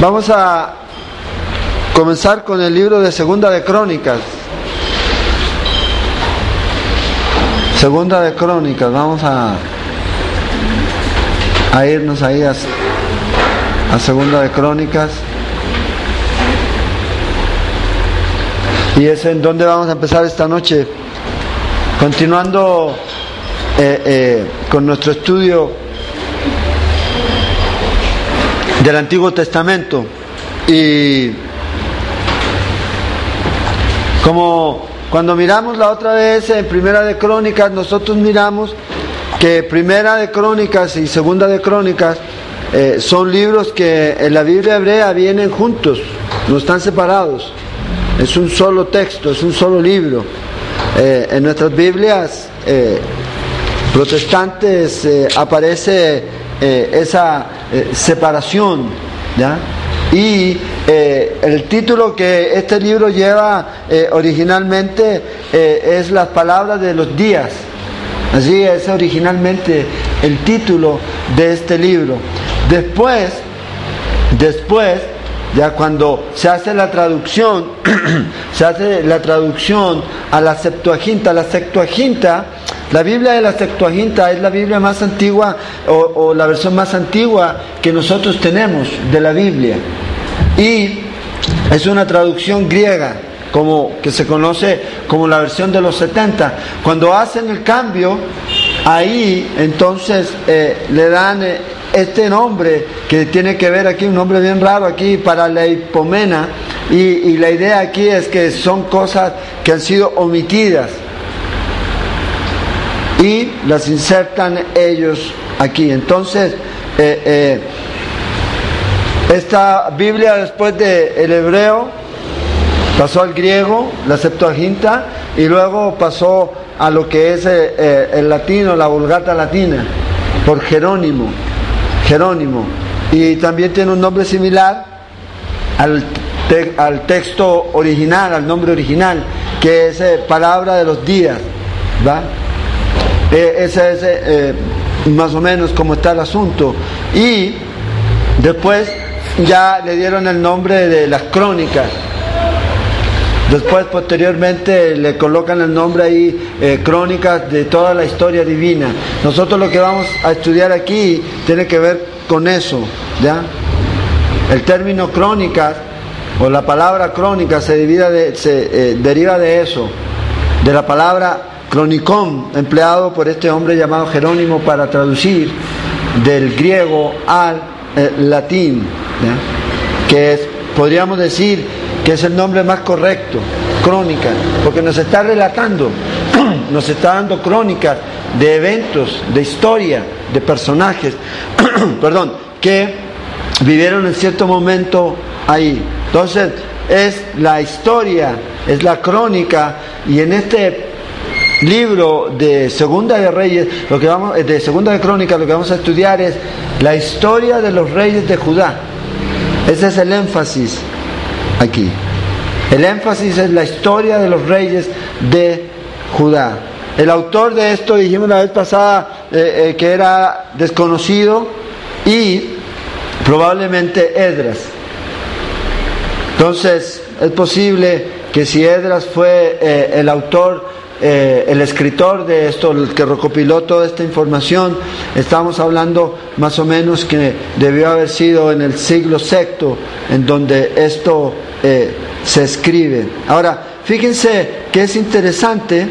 Vamos a comenzar con el libro de Segunda de Crónicas. Segunda de Crónicas, vamos a, a irnos ahí a, Segunda de Crónicas. Y es en donde vamos a empezar esta noche, continuando eh, eh, con nuestro estudio del Antiguo Testamento. Y como cuando miramos la otra vez en Primera de Crónicas, nosotros miramos que Primera de Crónicas y Segunda de Crónicas eh, son libros que en la Biblia hebrea vienen juntos, no están separados. Es un solo texto, es un solo libro. Eh, en nuestras Biblias eh, protestantes aparece esa separación, ¿ya? Y eh, el título que este libro lleva eh, originalmente eh, es Las palabras de los días. Así es originalmente el título de este libro. Después, después, ya cuando se hace la traducción, se hace la traducción a la Septuaginta, la Septuaginta la Biblia de la Septuaginta es la Biblia más antigua o, la versión más antigua que nosotros tenemos de la Biblia. Y es una traducción griega, como que se conoce como la versión de los 70. Cuando hacen el cambio, ahí entonces eh, le dan eh, este nombre que tiene que ver aquí, un nombre bien raro aquí para la hipomena. y la idea aquí es que son cosas que han sido omitidas y las insertan ellos aquí. Entonces, eh, eh, esta Biblia después del hebreo pasó al griego, la Septuaginta, y luego pasó a lo que es eh, el latino, la vulgata latina, por Jerónimo. Jerónimo. Y también tiene un nombre similar al, al texto original, al nombre original, que es palabra de los días. ¿va? Eh, ese es eh, más o menos como está el asunto. Y después ya le dieron el nombre de las crónicas. Después, posteriormente, le colocan el nombre ahí, eh, crónicas de toda la historia divina. Nosotros lo que vamos a estudiar aquí tiene que ver con eso, ¿ya? El término crónicas, o la palabra crónica, se, de, se deriva de eso, de la palabra cronicón, empleado por este hombre llamado Jerónimo para traducir del griego al eh, latín, que es, podríamos decir que es el nombre más correcto, crónica, porque nos está relatando, nos está dando crónicas de eventos, de historia, de personajes, perdón, que vivieron en cierto momento ahí. Entonces, es la historia, es la crónica, y en este libro de Segunda de Reyes, lo que vamos, eh, de Segunda de Crónicas, lo que vamos a estudiar es la historia de los reyes de Judá. Ese es el énfasis aquí. El énfasis es la historia de los reyes de Judá. El autor de esto, dijimos la vez pasada, eh, eh, que era desconocido y probablemente Edras. Entonces, es posible que si Edras fue el autor eh, el escritor de esto, el que recopiló toda esta información, estamos hablando más o menos que debió haber sido en el siglo VI, en donde esto eh, se escribe. Ahora, fíjense que es interesante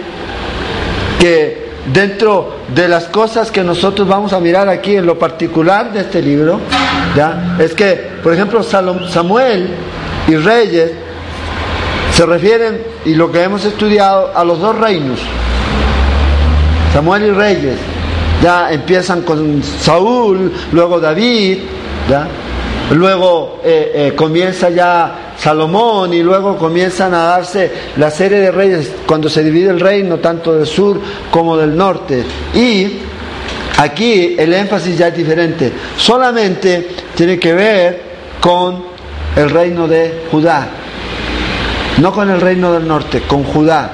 que dentro de las cosas que nosotros vamos a mirar aquí en lo particular de este libro, es que, por ejemplo, Samuel y Reyes se refieren, y lo que hemos estudiado, a los dos reinos, Samuel y Reyes. Ya empiezan con Saúl, luego David, ¿ya? luego eh, eh, comienza ya Salomón y luego comienzan a darse la serie de reyes cuando se divide el reino tanto del sur como del norte. Y aquí el énfasis ya es diferente, solamente tiene que ver con el reino de Judá no con el reino del norte, con Judá.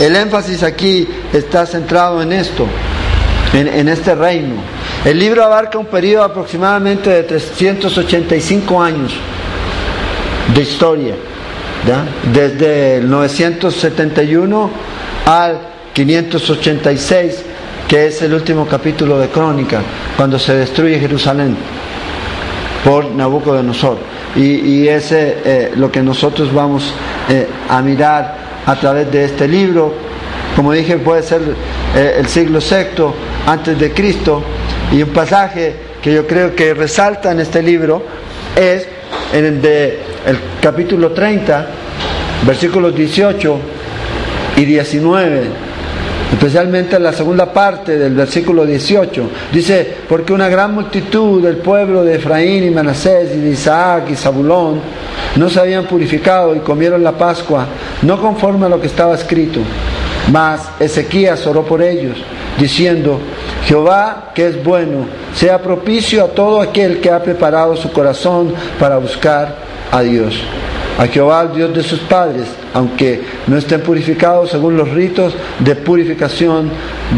El énfasis aquí está centrado en esto, en, este reino. El libro abarca un periodo aproximadamente de 385 años, de historia, desde el 971 al 586, que es el último capítulo de Crónica, cuando se destruye Jerusalén por Nabucodonosor. Y, y ese eh, lo que nosotros vamos eh, a mirar a través de este libro. Como dije, puede ser eh, el siglo VI antes de Cristo. Y un pasaje que yo creo que resalta en este libro es en el de el capítulo 30, versículos 18 y 19 especialmente la segunda parte del versículo 18. Dice, porque una gran multitud del pueblo de Efraín y Manasés y de Isaac y Zabulón no se habían purificado y comieron la Pascua, no conforme a lo que estaba escrito. Mas Ezequías oró por ellos, diciendo, Jehová, que es bueno, sea propicio a todo aquel que ha preparado su corazón para buscar a Dios a Jehová, Dios de sus padres, aunque no estén purificados según los ritos de purificación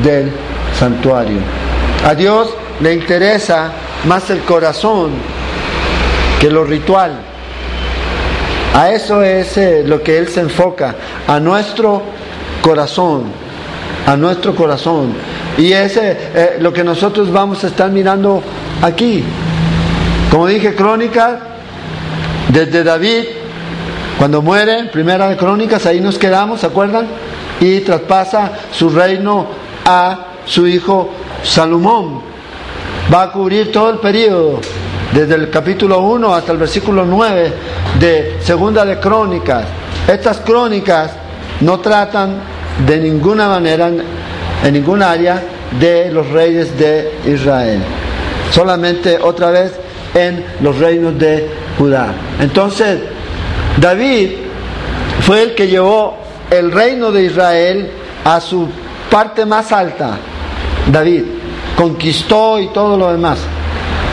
del santuario. A Dios le interesa más el corazón que lo ritual. A eso es eh, lo que Él se enfoca, a nuestro corazón, a nuestro corazón. Y es eh, lo que nosotros vamos a estar mirando aquí. Como dije, crónica, desde David cuando muere, primera de Crónicas, ahí nos quedamos, ¿se acuerdan? Y traspasa su reino a su hijo Salomón. Va a cubrir todo el periodo, desde el capítulo 1 hasta el versículo 9 de Segunda de Crónicas. Estas crónicas no tratan de ninguna manera, en ninguna área, de los reyes de Israel. Solamente otra vez en los reinos de Judá. Entonces, David fue el que llevó el reino de Israel a su parte más alta. David conquistó y todo lo demás.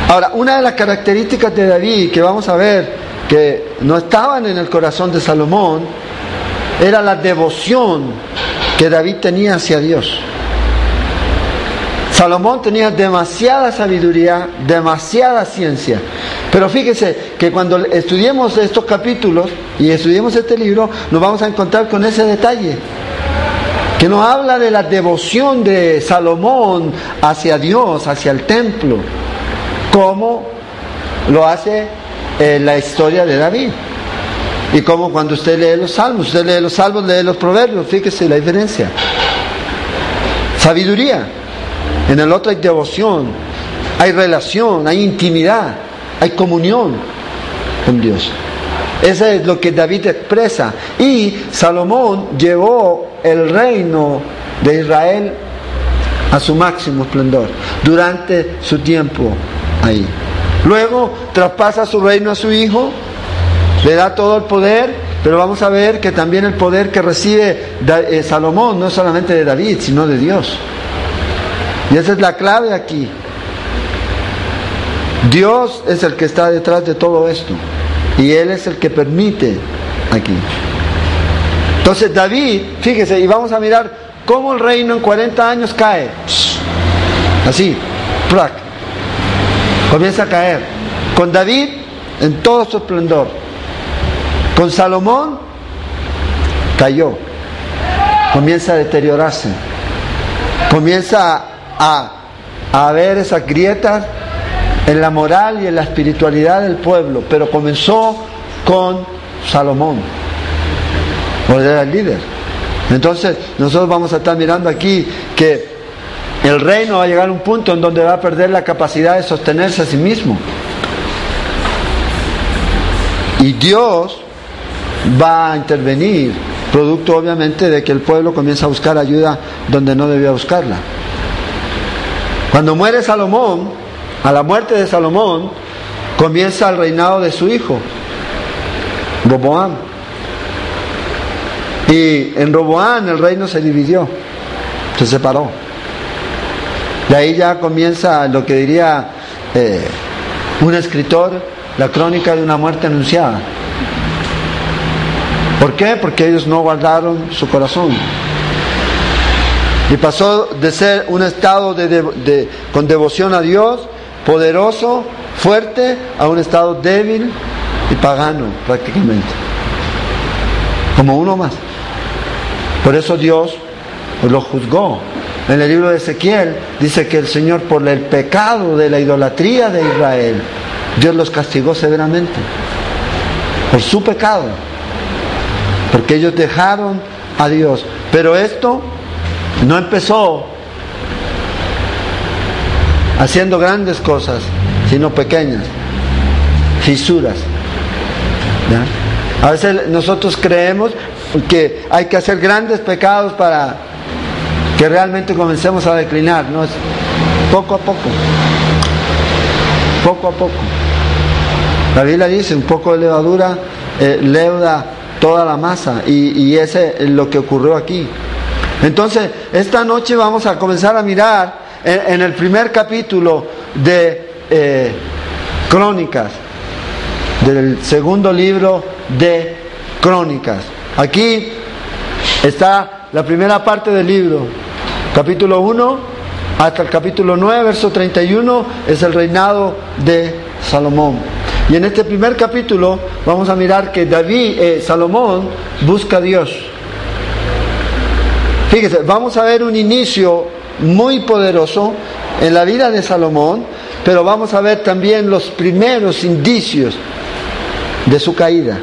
Ahora, una de las características de David que vamos a ver que no estaban en el corazón de Salomón era la devoción que David tenía hacia Dios. Salomón tenía demasiada sabiduría, demasiada ciencia. Pero fíjese que cuando estudiemos estos capítulos y estudiemos este libro, nos vamos a encontrar con ese detalle. Que nos habla de la devoción de Salomón hacia Dios, hacia el templo. Como lo hace eh, la historia de David. Y como cuando usted lee los salmos, usted lee los salmos, lee los proverbios, fíjese la diferencia. Sabiduría. En el otro hay devoción, hay relación, hay intimidad, hay comunión con Dios. Eso es lo que David expresa. Y Salomón llevó el reino de Israel a su máximo esplendor durante su tiempo ahí. Luego traspasa su reino a su hijo, le da todo el poder, pero vamos a ver que también el poder que recibe eh, Salomón no es solamente de David, sino de Dios. Y esa es la clave aquí. Dios es el que está detrás de todo esto. Y Él es el que permite aquí. Entonces David, fíjese, y vamos a mirar cómo el reino en 40 años cae. Así, ¡prac! comienza a caer. Con David en todo su esplendor. Con Salomón cayó. Comienza a deteriorarse. Comienza a a, ver esas grietas en la moral y en la espiritualidad del pueblo, pero comenzó con Salomón, porque era el líder. Entonces, nosotros vamos a estar mirando aquí que el reino va a llegar a un punto en donde va a perder la capacidad de sostenerse a sí mismo. Y Dios va a intervenir, producto obviamente de que el pueblo comienza a buscar ayuda donde no debía buscarla. Cuando muere Salomón, a la muerte de Salomón, comienza el reinado de su hijo, Roboam. Y en Roboam el reino se dividió, se separó. De ahí ya comienza lo que diría eh, un escritor, la crónica de una muerte anunciada. ¿Por qué? Porque ellos no guardaron su corazón. Y pasó de ser un estado de, con devoción a Dios, poderoso, fuerte, a un estado débil, y pagano prácticamente, como uno más. Por eso Dios lo juzgó. En el libro de Ezequiel dice que el Señor por el pecado de la idolatría de Israel, Dios los castigó severamente. Por su pecado. Porque ellos dejaron a Dios. Pero esto no empezó haciendo grandes cosas, sino pequeñas, fisuras. A veces nosotros creemos que hay que hacer grandes pecados para que realmente comencemos a declinar, no es poco a poco, poco a poco. La Biblia dice, un poco de levadura eh, leuda toda la masa y, y ese es lo que ocurrió aquí. Entonces, esta noche vamos a comenzar a mirar en, el primer capítulo de eh, Crónicas, del segundo libro de Crónicas. Aquí está la primera parte del libro, capítulo 1 hasta el capítulo 9, verso 31, es el reinado de Salomón. Y en este primer capítulo vamos a mirar que David, eh, Salomón, busca a Dios. Fíjese, vamos a ver un inicio muy poderoso en la vida de Salomón, pero vamos a ver también los primeros indicios de su caída.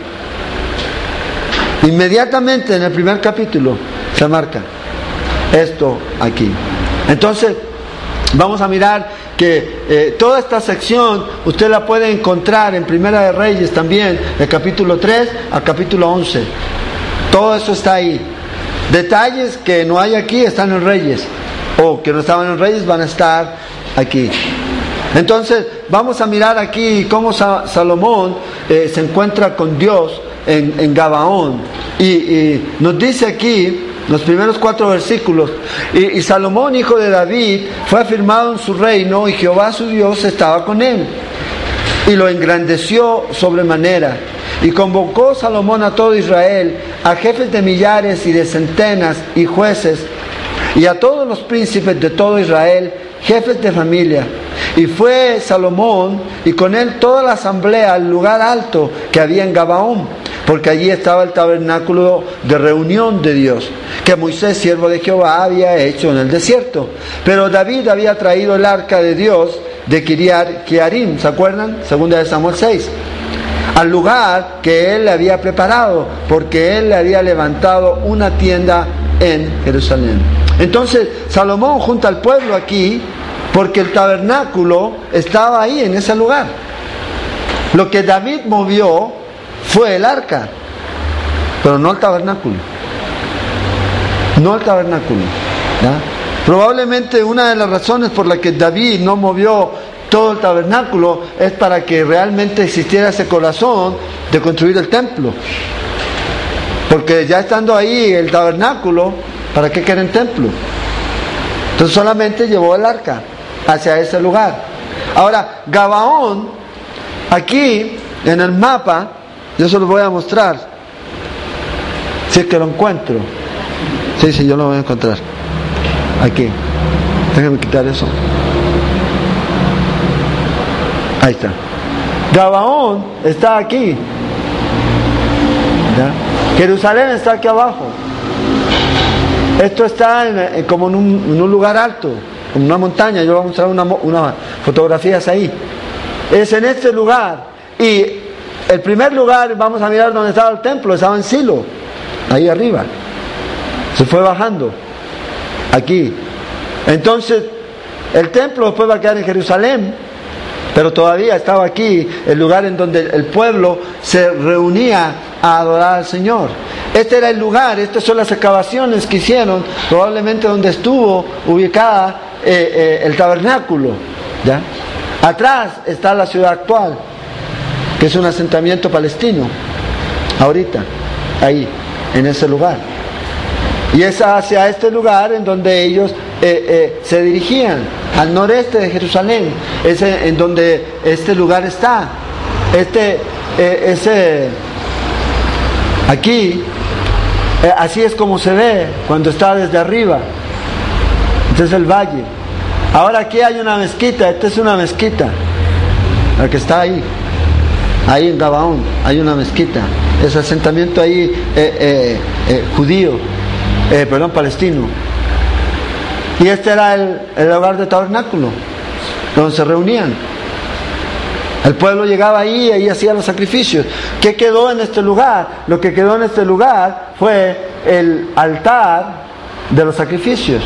Inmediatamente en el primer capítulo se marca esto aquí. Entonces, vamos a mirar que eh, toda esta sección usted la puede encontrar en Primera de Reyes también, del capítulo 3 al capítulo 11. Todo eso está ahí. Detalles que no hay aquí están en Reyes, o que no estaban en Reyes van a estar aquí. Entonces, vamos a mirar aquí cómo Salomón eh, se encuentra con Dios en, Gabaón. Y, nos dice aquí, los primeros cuatro versículos, y, y, Salomón, hijo de David, fue afirmado en su reino y Jehová su Dios estaba con él. Y lo engrandeció sobremanera y convocó Salomón a todo Israel, a jefes de millares y de centenas y jueces, y a todos los príncipes de todo Israel, jefes de familia. Y fue Salomón y con él toda la asamblea al lugar alto que había en Gabaón, porque allí estaba el tabernáculo de reunión de Dios, que Moisés, siervo de Jehová, había hecho en el desierto. Pero David había traído el arca de Dios de Kiriar Kiarim, ¿se acuerdan? Segunda de Samuel 6 al lugar que él le había preparado, porque él le había levantado una tienda en Jerusalén. Entonces Salomón junta al pueblo aquí porque el tabernáculo estaba ahí en ese lugar. Lo que David movió fue el arca, pero no el tabernáculo. No el tabernáculo. Probablemente una de las razones por las que David no movió todo el tabernáculo es para que realmente existiera ese corazón de construir el templo. Porque ya estando ahí el tabernáculo, ¿para qué quieren templo? Entonces solamente llevó el arca hacia ese lugar. Ahora, Gabaón, aquí en el mapa, yo se lo voy a mostrar. Si es que lo encuentro. Sí, sí, yo lo voy a encontrar. Aquí. Déjenme quitar eso. Ahí está. Gabaón está aquí. Jerusalén está aquí abajo. Esto está como en un, lugar alto, en una montaña. Yo voy a mostrar unas una fotografías ahí. Es en este lugar. Y el primer lugar, vamos a mirar dónde estaba el templo, estaba en Silo, ahí arriba. Se fue bajando. Aquí. Entonces, el templo después va a quedar en Jerusalén. Pero todavía estaba aquí el lugar en donde el pueblo se reunía a adorar al Señor. Este era el lugar, estas son las excavaciones que hicieron, probablemente donde estuvo ubicada eh, eh, el tabernáculo. ¿ya? Atrás está la ciudad actual, que es un asentamiento palestino, ahorita, ahí, en ese lugar. Y es hacia este lugar en donde ellos eh, se dirigían al noreste de Jerusalén, es en donde este lugar está. Este, ese, aquí, eh, así es como se ve cuando está desde arriba. Este es el valle. Ahora aquí hay una mezquita, esta es una mezquita, la que está ahí. ahí en Gabaón hay una mezquita, ese asentamiento ahí eh, eh, judío, perdón, palestino. Y este era el, el hogar de tabernáculo, donde se reunían. El pueblo llegaba ahí y ahí hacía los sacrificios. ¿Qué quedó en este lugar? Lo que quedó en este lugar fue el altar de los sacrificios.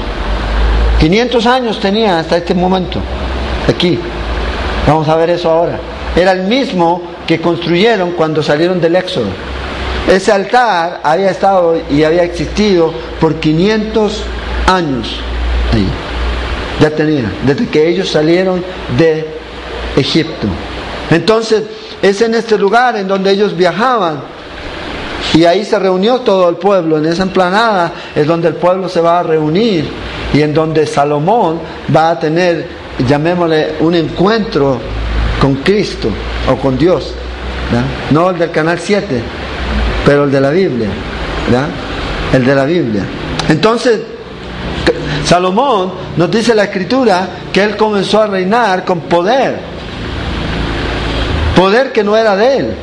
500 años tenía hasta este momento, aquí. Vamos a ver eso ahora. Era el mismo que construyeron cuando salieron del Éxodo. Ese altar había estado y había existido por 500 años ahí. Ya tenía, desde que ellos salieron de Egipto. Entonces, es en este lugar en donde ellos viajaban y ahí se reunió todo el pueblo, en esa emplanada es donde el pueblo se va a reunir y en donde Salomón va a tener, llamémosle, un encuentro con Cristo o con Dios. No el del canal 7, pero el de la Biblia. El de la Biblia. Entonces, Salomón nos dice la escritura que él comenzó a reinar con poder. Poder que no era de él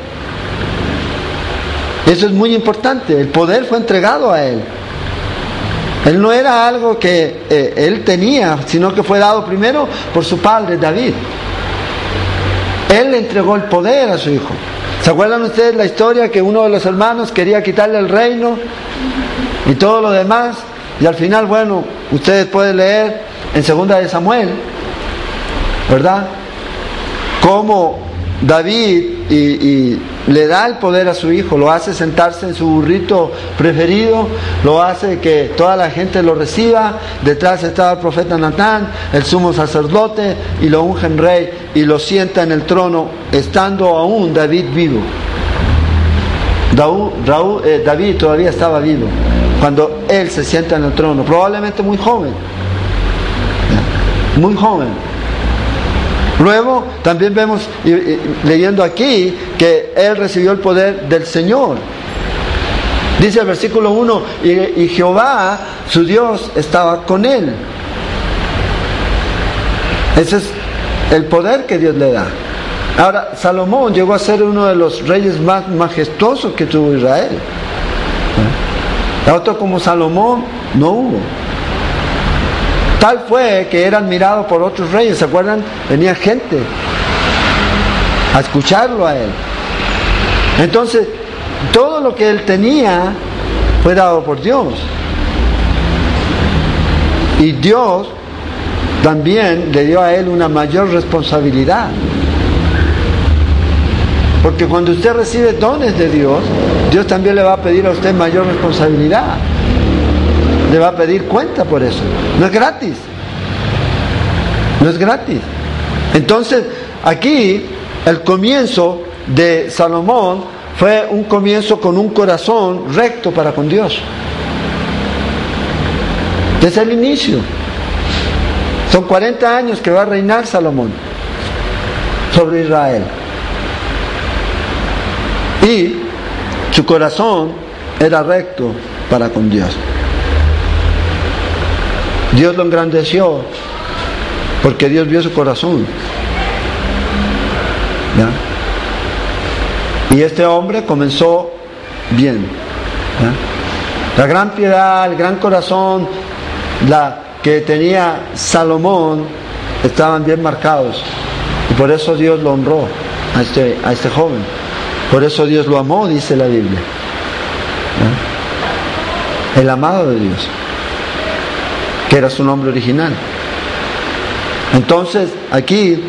eso es muy importante. El poder fue entregado a él. Él no era algo que eh, él tenía, sino que fue dado primero por su padre David. Él le entregó el poder a su hijo. ¿Se acuerdan ustedes la historia que uno de los hermanos quería quitarle el reino y todo lo demás? Y al final, bueno, ustedes pueden leer en segunda de Samuel, ¿verdad? Cómo David y, le da el poder a su hijo, lo hace sentarse en su burrito preferido, lo hace que toda la gente lo reciba, detrás estaba el profeta Natán, el sumo sacerdote, y lo ungen rey y lo sienta en el trono, estando aún David vivo. Eh, David todavía estaba vivo cuando él se sienta en el trono, probablemente muy joven, muy joven Luego también vemos leyendo aquí que él recibió el poder del Señor. Dice el versículo 1, y, Jehová, su Dios, estaba con él. Ese es el poder que Dios le da. Ahora, Salomón llegó a ser uno de los reyes más majestuosos que tuvo Israel. Otro como Salomón no hubo. Tal fue que era admirado por otros reyes, ¿se acuerdan? Venía gente a escucharlo a él. Entonces, todo lo que él tenía fue dado por Dios. Y Dios también le dio a él una mayor responsabilidad. Porque cuando usted recibe dones de Dios, Dios también le va a pedir a usted mayor responsabilidad le va a pedir cuenta por eso. No es gratis. No es gratis. Entonces, aquí el comienzo de Salomón fue un comienzo con un corazón recto para con Dios. Desde el inicio. Son 40 años que va a reinar Salomón sobre Israel. Y su corazón era recto para con Dios. Dios lo engrandeció porque Dios vio su corazón. Y este hombre comenzó bien. La gran piedad, el gran corazón, la que tenía Salomón, estaban bien marcados. Y por eso Dios lo honró a este, a este joven. Por eso Dios lo amó, dice la Biblia. El amado de Dios era su nombre original. Entonces, aquí,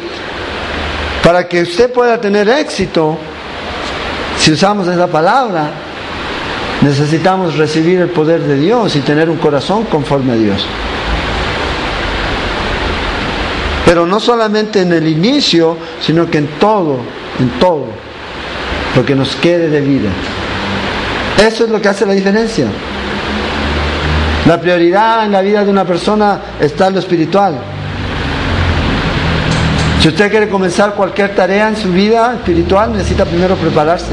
para que usted pueda tener éxito, si usamos esa palabra, necesitamos recibir el poder de Dios y tener un corazón conforme a Dios. Pero no solamente en el inicio, sino que en todo, en todo, lo que nos quede de vida. Eso es lo que hace la diferencia. La prioridad en la vida de una persona está en lo espiritual. Si usted quiere comenzar cualquier tarea en su vida espiritual, necesita primero prepararse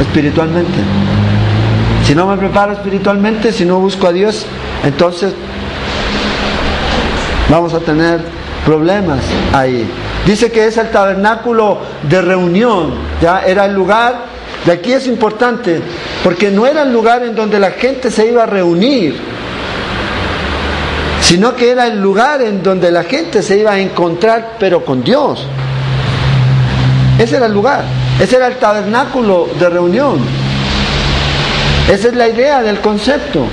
espiritualmente. Si no me preparo espiritualmente, si no busco a Dios, entonces vamos a tener problemas ahí. Dice que es el tabernáculo de reunión, ya era el lugar, de aquí es importante, porque no era el lugar en donde la gente se iba a reunir, sino que era el lugar en donde la gente se iba a encontrar, pero con Dios. Ese era el lugar, ese era el tabernáculo de reunión. Esa es la idea del concepto,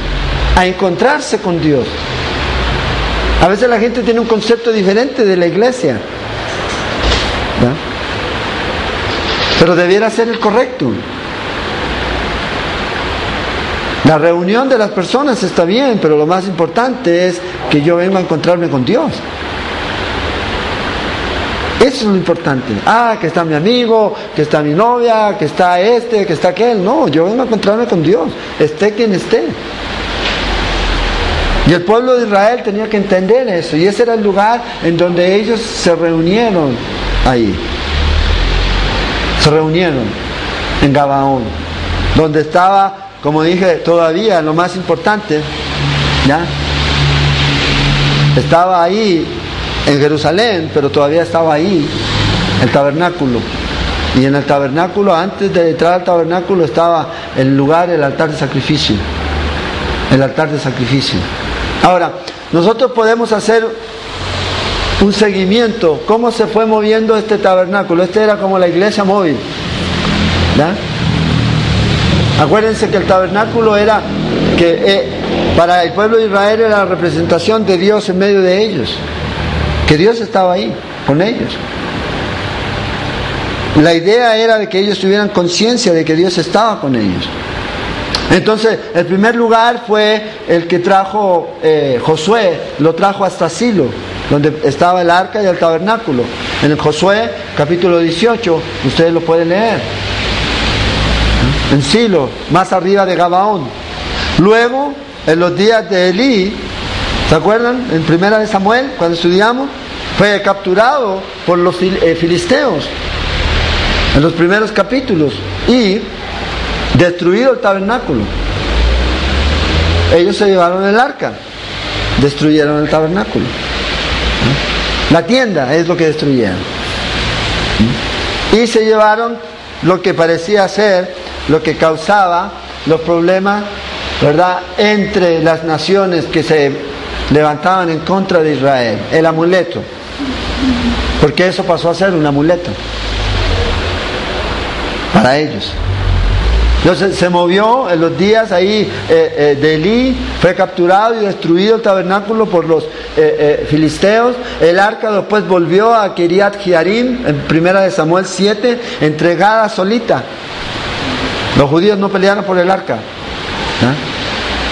a encontrarse con Dios. A veces la gente tiene un concepto diferente de la iglesia. Pero debiera ser el correcto. La reunión de las personas está bien, pero lo más importante es que yo venga a encontrarme con Dios. Eso es lo importante. Ah, que está mi amigo, que está mi novia, que está este, que está aquel. No, yo vengo a encontrarme con Dios, esté quien esté. Y el pueblo de Israel tenía que entender eso. Y ese era el lugar en donde ellos se reunieron ahí. Se reunieron en Gabaón, donde estaba, como dije, todavía lo más importante, ¿ya? Estaba ahí en Jerusalén, pero todavía estaba ahí el tabernáculo. Y en el tabernáculo, antes de entrar al tabernáculo, estaba el lugar, el altar de sacrificio. El altar de sacrificio. Ahora, nosotros podemos hacer un seguimiento, cómo se fue moviendo este tabernáculo. Este era como la iglesia móvil. Acuérdense que el tabernáculo era que eh, para el pueblo de Israel era la representación de Dios en medio de ellos, que Dios estaba ahí con ellos. La idea era de que ellos tuvieran conciencia de que Dios estaba con ellos. Entonces, el primer lugar fue el que trajo eh, Josué, lo trajo hasta Silo, donde estaba el arca y el tabernáculo. En el Josué, capítulo 18, ustedes lo pueden leer. En Silo, más arriba de Gabaón. Luego, en los días de Elí, ¿se acuerdan? En primera de Samuel, cuando estudiamos, fue capturado por los eh, filisteos en los primeros capítulos y destruido el tabernáculo. Ellos se llevaron el arca, destruyeron el tabernáculo. La tienda es lo que destruyeron. Y se llevaron lo que parecía ser, lo que causaba los problemas, ¿verdad?, entre las naciones que se levantaban en contra de Israel, el amuleto. Porque eso pasó a ser un amuleto para ellos. Entonces se movió en los días ahí eh, eh, de Elí, fue capturado y destruido el tabernáculo por los eh, filisteos. El arca después volvió a Kiriat Jearim, en primera de Samuel 7, entregada solita. Los judíos no pelearon por el arca.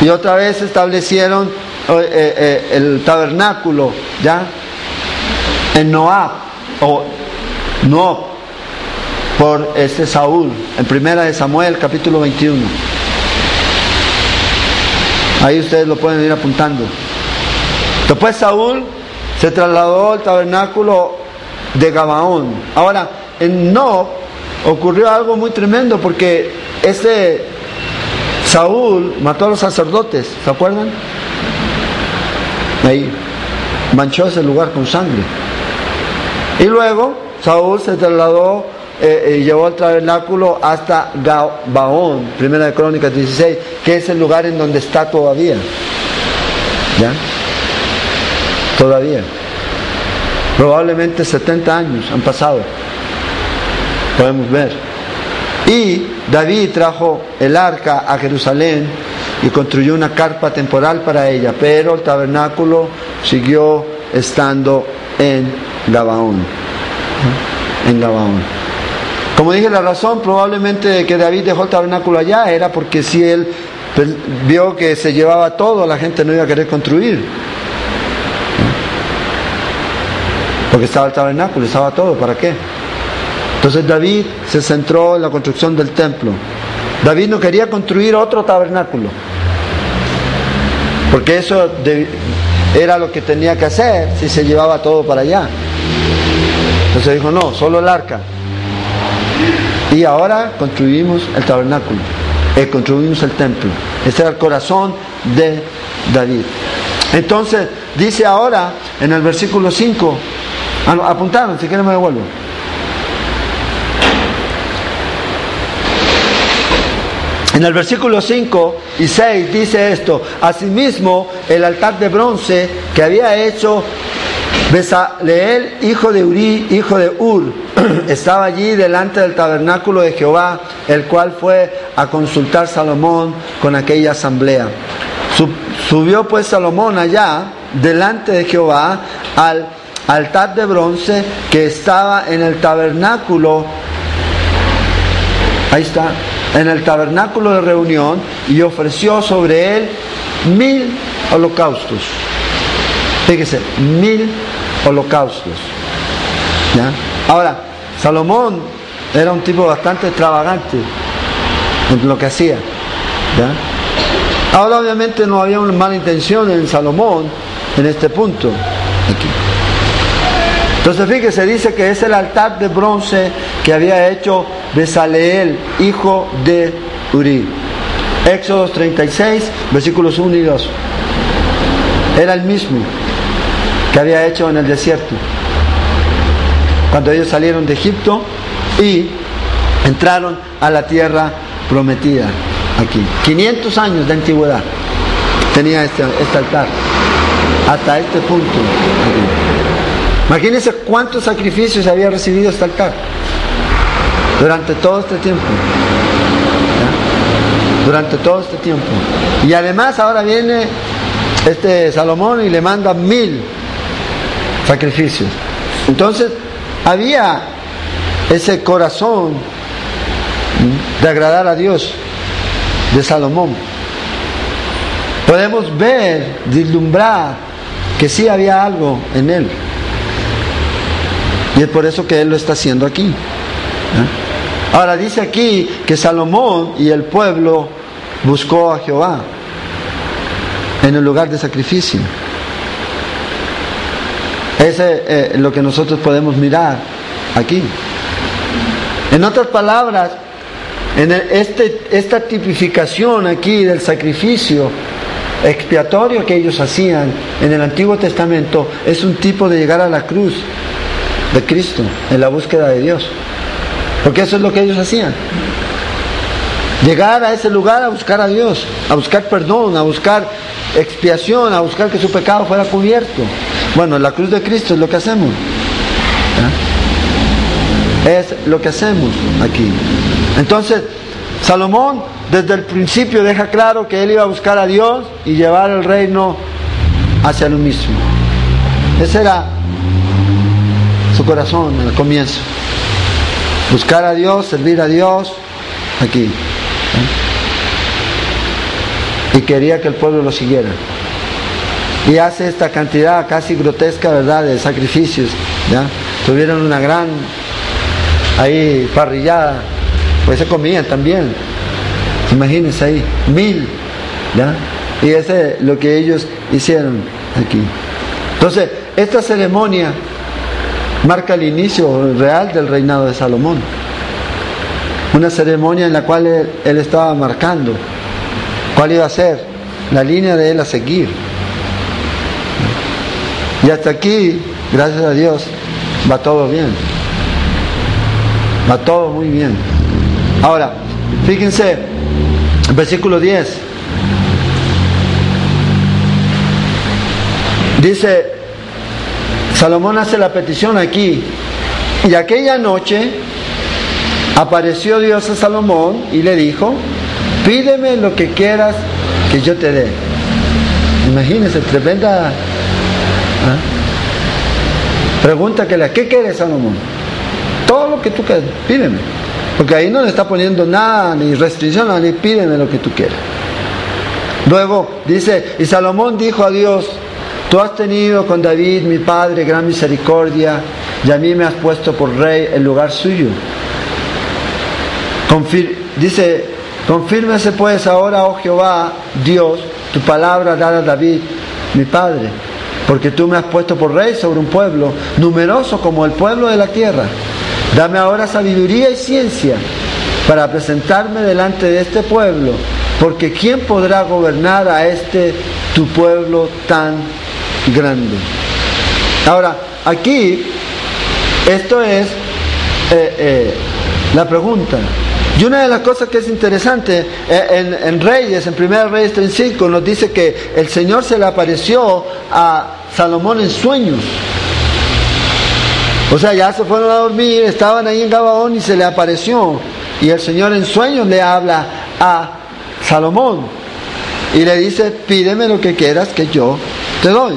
Y otra vez establecieron el tabernáculo, ¿ya? En Noab, o Noab por este Saúl, en primera de Samuel capítulo 21. Ahí ustedes lo pueden ir apuntando. Después Saúl se trasladó al tabernáculo de Gabaón. Ahora, en No ocurrió algo muy tremendo porque este Saúl mató a los sacerdotes, ¿se acuerdan? Ahí manchó ese lugar con sangre. Y luego Saúl se trasladó eh, eh, llevó el tabernáculo hasta Gabaón, primera de Crónicas 16, que es el lugar en donde está todavía. ¿Ya? Todavía. Probablemente 70 años han pasado. Podemos ver. Y David trajo el arca a Jerusalén y construyó una carpa temporal para ella, pero el tabernáculo siguió estando en Gabaón. En. Como dije, la razón probablemente que David dejó el tabernáculo allá era porque si él vio que se llevaba todo, la gente no iba a querer construir. Porque estaba el tabernáculo, estaba todo, ¿para qué? Entonces David se centró en la construcción del templo. David no quería construir otro tabernáculo, porque eso era lo que tenía que hacer si se llevaba todo para allá. Entonces dijo, no, solo el arca. Y ahora construimos el tabernáculo, eh, construimos el templo. Ese era el corazón de David. Entonces, dice ahora en el versículo 5, Ah, apuntaron, si quieren me devuelvo. En el versículo 5 y 6 dice esto, asimismo el altar de bronce que había hecho Besaleel, hijo de Uri, hijo de Ur, estaba allí delante del tabernáculo de Jehová, el cual fue a consultar Salomón con aquella asamblea. Subió pues Salomón allá, delante de Jehová, al altar de bronce que estaba en el tabernáculo. Ahí está, en el tabernáculo de reunión y ofreció sobre él mil holocaustos. Fíjese, mil holocaustos. Ahora, Salomón era un tipo bastante extravagante en lo que hacía. Ahora obviamente no había una mala intención en Salomón en este punto. Entonces fíjese, dice que es el altar de bronce que había hecho Besaleel, hijo de Uri. Éxodo 36, versículos 1 y 2. Era el mismo que había hecho en el desierto. Cuando ellos salieron de Egipto y entraron a la tierra prometida aquí. 500 años de antigüedad tenía este, este altar. Hasta este punto. Imagínense cuántos sacrificios había recibido este altar durante todo este tiempo. Durante todo este tiempo. Y además ahora viene este Salomón y le manda mil sacrificios. Entonces, había ese corazón de agradar a Dios de Salomón. Podemos ver, vislumbrar que sí había algo en él. Y es por eso que él lo está haciendo aquí. Ahora dice aquí que Salomón y el pueblo buscó a Jehová en el lugar de sacrificio. Ese es eh, lo que nosotros podemos mirar aquí. En otras palabras, en este, esta tipificación aquí del sacrificio expiatorio que ellos hacían en el Antiguo Testamento es un tipo de llegar a la cruz de Cristo en la búsqueda de Dios. Porque eso es lo que ellos hacían. Llegar a ese lugar a buscar a Dios, a buscar perdón, a buscar expiación, a buscar que su pecado fuera cubierto. Bueno, la cruz de Cristo es lo que hacemos. Es lo que hacemos aquí. Entonces, Salomón desde el principio deja claro que él iba a buscar a Dios y llevar el reino hacia lo mismo. Ese era su corazón el comienzo. Buscar a Dios, servir a Dios, aquí. Y quería que el pueblo lo siguiera y hace esta cantidad casi grotesca, ¿verdad?, de sacrificios, ¿ya? Tuvieron una gran, ahí, parrillada, pues se comían también, imagínense ahí, mil, ¿ya? Y ese es lo que ellos hicieron aquí. Entonces, esta ceremonia marca el inicio real del reinado de Salomón. Una ceremonia en la cual él, estaba marcando cuál iba a ser la línea de él a seguir. Y hasta aquí, gracias a Dios, va todo bien. Va todo muy bien. Ahora, fíjense, versículo 10. Dice, Salomón hace la petición aquí. Y aquella noche apareció Dios a Salomón y le dijo, pídeme lo que quieras que yo te dé. Imagínense, tremenda ¿Ah? Pregunta que la, ¿qué quieres Salomón? Todo lo que tú quieras, pídeme. Porque ahí no le está poniendo nada, ni restricción, ni pídeme lo que tú quieras. Luego dice, y Salomón dijo a Dios, tú has tenido con David, mi padre, gran misericordia, y a mí me has puesto por rey en lugar suyo. dice, confírmese pues ahora, oh Jehová, Dios, tu palabra dada a David, mi padre porque tú me has puesto por rey sobre un pueblo numeroso como el pueblo de la tierra. Dame ahora sabiduría y ciencia para presentarme delante de este pueblo, porque ¿quién podrá gobernar a este tu pueblo tan grande? Ahora, aquí Esto es eh, eh, la pregunta. Y una de las cosas que es interesante eh, en, Reyes, en 1 Reyes 35, nos dice que el Señor se le apareció a Salomón en sueños. O sea, ya se fueron a dormir, estaban ahí en Gabaón y se le apareció. Y el Señor en sueños le habla a Salomón y le dice, pídeme lo que quieras que yo te doy.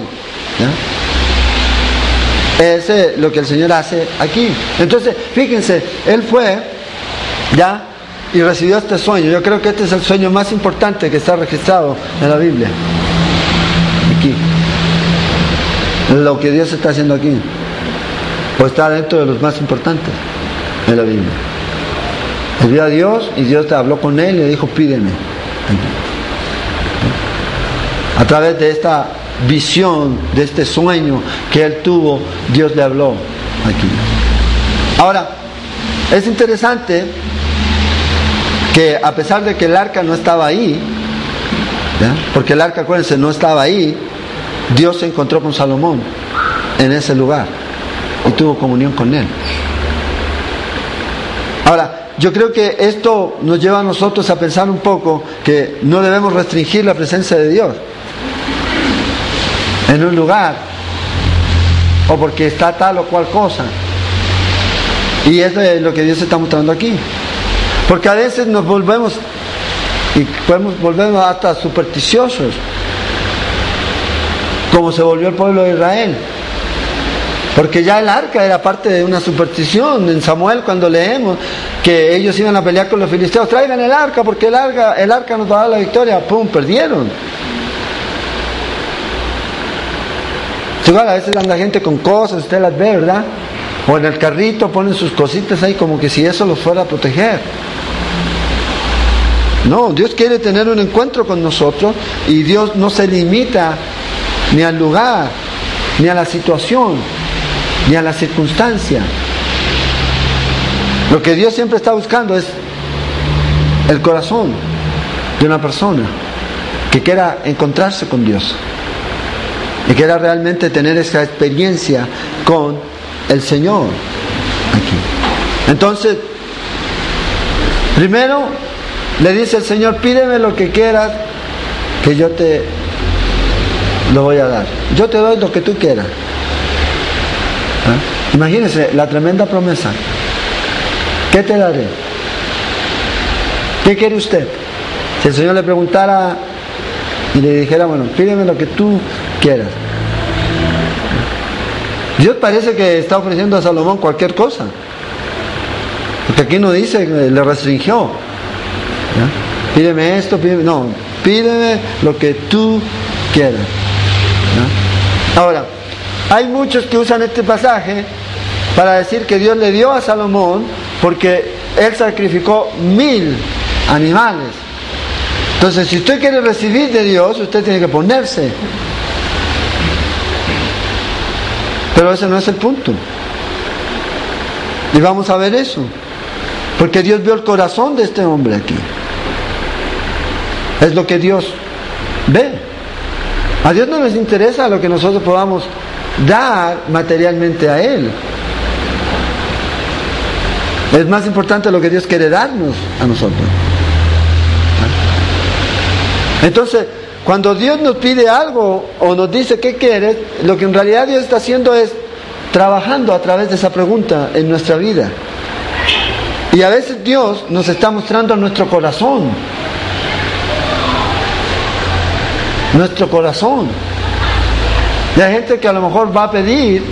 Ese es lo que el Señor hace aquí. Entonces, fíjense, él fue, ya, y recibió este sueño. Yo creo que este es el sueño más importante que está registrado en la Biblia. Aquí. Lo que Dios está haciendo aquí. Pues está dentro de los más importantes de la Biblia. Le vio a Dios y Dios te habló con él y le dijo, pídeme. A través de esta visión, de este sueño que él tuvo, Dios le habló aquí. Ahora, es interesante que a pesar de que el arca no estaba ahí, porque el arca, acuérdense, no estaba ahí, Dios se encontró con Salomón en ese lugar y tuvo comunión con él. Ahora, yo creo que esto nos lleva a nosotros a pensar un poco que no debemos restringir la presencia de Dios en un lugar o porque está tal o cual cosa. Y eso es lo que Dios está mostrando aquí. Porque a veces nos volvemos y podemos volvernos hasta supersticiosos, como se volvió el pueblo de Israel. Porque ya el arca era parte de una superstición. En Samuel cuando leemos que ellos iban a pelear con los filisteos, traigan el arca porque el arca, el arca nos va a dar la victoria. ¡Pum! Perdieron. Igual a veces anda gente con cosas, usted las ve, ¿verdad? O en el carrito ponen sus cositas ahí como que si eso los fuera a proteger. No, Dios quiere tener un encuentro con nosotros y Dios no se limita ni al lugar, ni a la situación, ni a la circunstancia. Lo que Dios siempre está buscando es el corazón de una persona que quiera encontrarse con Dios y quiera realmente tener esa experiencia con el Señor aquí. Entonces, primero le dice el Señor, pídeme lo que quieras, que yo te lo voy a dar. Yo te doy lo que tú quieras. ¿Ah? Imagínese la tremenda promesa. ¿Qué te daré? ¿Qué quiere usted? Si el Señor le preguntara y le dijera, bueno, pídeme lo que tú quieras. Dios parece que está ofreciendo a Salomón cualquier cosa. Porque aquí no dice, le restringió. Pídeme esto, pídeme. No, pídeme lo que tú quieras. Ahora, hay muchos que usan este pasaje para decir que Dios le dio a Salomón porque él sacrificó mil animales. Entonces, si usted quiere recibir de Dios, usted tiene que ponerse Pero ese no es el punto. Y vamos a ver eso. Porque Dios vio el corazón de este hombre aquí. Es lo que Dios ve. A Dios no nos interesa lo que nosotros podamos dar materialmente a Él. Es más importante lo que Dios quiere darnos a nosotros. Entonces, cuando Dios nos pide algo o nos dice qué quieres, lo que en realidad Dios está haciendo es trabajando a través de esa pregunta en nuestra vida. Y a veces Dios nos está mostrando nuestro corazón. Nuestro corazón. Y hay gente que a lo mejor va a pedir,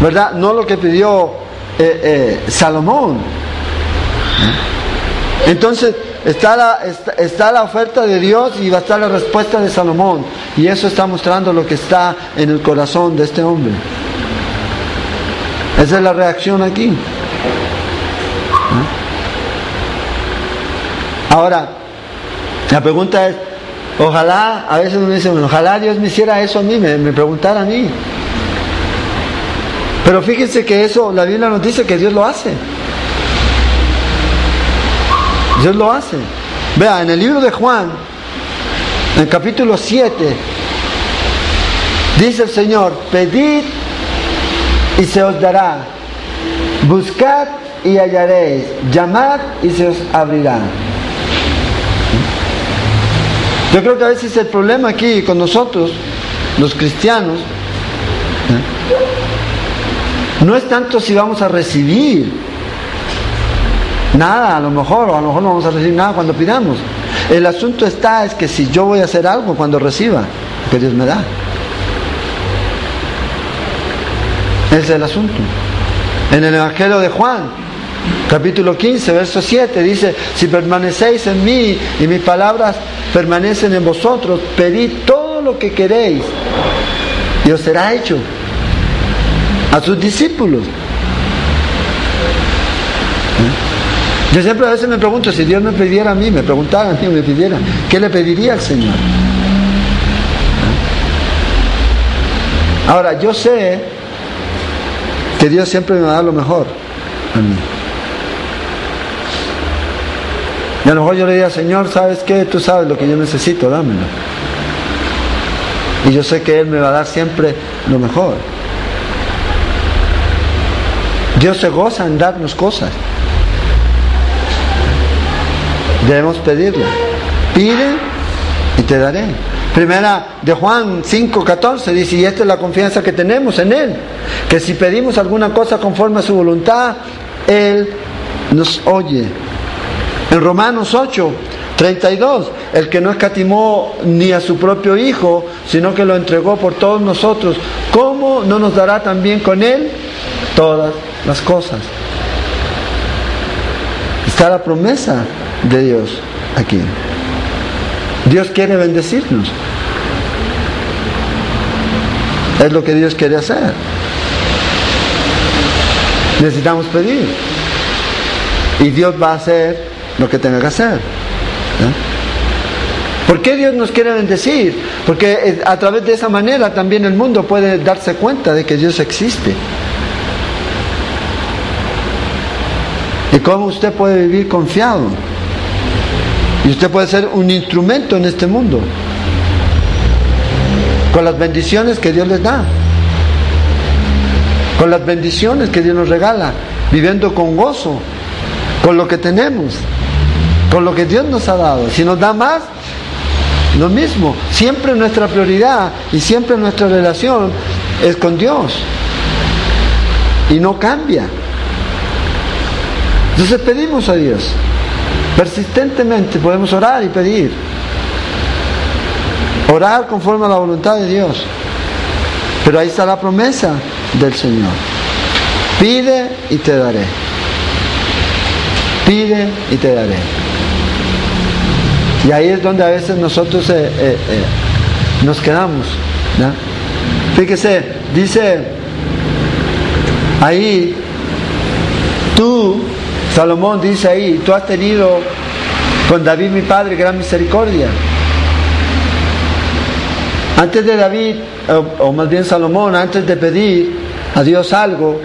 ¿verdad? No lo que pidió eh, eh, Salomón. Entonces, Está la, está, la oferta de Dios y va a estar la respuesta de Salomón. Y eso está mostrando lo que está en el corazón de este hombre. Esa es la reacción aquí. ¿Eh? Ahora, la pregunta es, ojalá, a veces uno dice, ojalá Dios me hiciera eso a mí, me, me preguntara a mí. Pero fíjense que eso, la Biblia nos dice que Dios lo hace. Dios lo hace. Vea, en el libro de Juan, en el capítulo 7, dice el Señor, pedid y se os dará. Buscad y hallaréis, llamad y se os abrirá. Yo creo que a veces el problema aquí con nosotros, los cristianos, ¿eh? no es tanto si vamos a recibir nada, a lo mejor, o a lo mejor no vamos a recibir nada cuando pidamos. El asunto está es que si yo voy a hacer algo cuando reciba, que Dios me da. Ese es el asunto. En el Evangelio de Juan, capítulo 15, verso 7, dice, si permanecéis en mí y mis palabras permanecen en vosotros, pedid todo lo que queréis y os será hecho a sus discípulos. ¿Eh? Yo siempre a veces me pregunto, si Dios me pidiera a mí, me preguntara a mí, me pidiera, ¿qué le pediría al Señor? Ahora, yo sé que Dios siempre me va a dar lo mejor a mí. Y a lo mejor yo le diría, Señor, ¿sabes qué? Tú sabes lo que yo necesito, dámelo. Y yo sé que Él me va a dar siempre lo mejor. Dios se goza en darnos cosas. Debemos pedirle. Pide y te daré. Primera de Juan 5, 14 dice, y esta es la confianza que tenemos en Él, que si pedimos alguna cosa conforme a su voluntad, Él nos oye. En Romanos 8, 32, el que no escatimó ni a su propio Hijo, sino que lo entregó por todos nosotros, ¿cómo no nos dará también con Él todas las cosas? Está la promesa de Dios aquí. Dios quiere bendecirnos. Es lo que Dios quiere hacer. Necesitamos pedir. Y Dios va a hacer lo que tenga que hacer. ¿Por qué Dios nos quiere bendecir? Porque a través de esa manera también el mundo puede darse cuenta de que Dios existe. Y cómo usted puede vivir confiado. Y usted puede ser un instrumento en este mundo. Con las bendiciones que Dios les da. Con las bendiciones que Dios nos regala. Viviendo con gozo. Con lo que tenemos. Con lo que Dios nos ha dado. Si nos da más, lo mismo. Siempre nuestra prioridad y siempre nuestra relación es con Dios. Y no cambia. Entonces pedimos a Dios. Persistentemente podemos orar y pedir. Orar conforme a la voluntad de Dios. Pero ahí está la promesa del Señor. Pide y te daré. Pide y te daré. Y ahí es donde a veces nosotros eh, eh, eh, nos quedamos. Fíjese, dice ahí, tú Salomón dice ahí, tú has tenido con David mi padre gran misericordia. Antes de David, o, más bien Salomón, antes de pedir a Dios algo,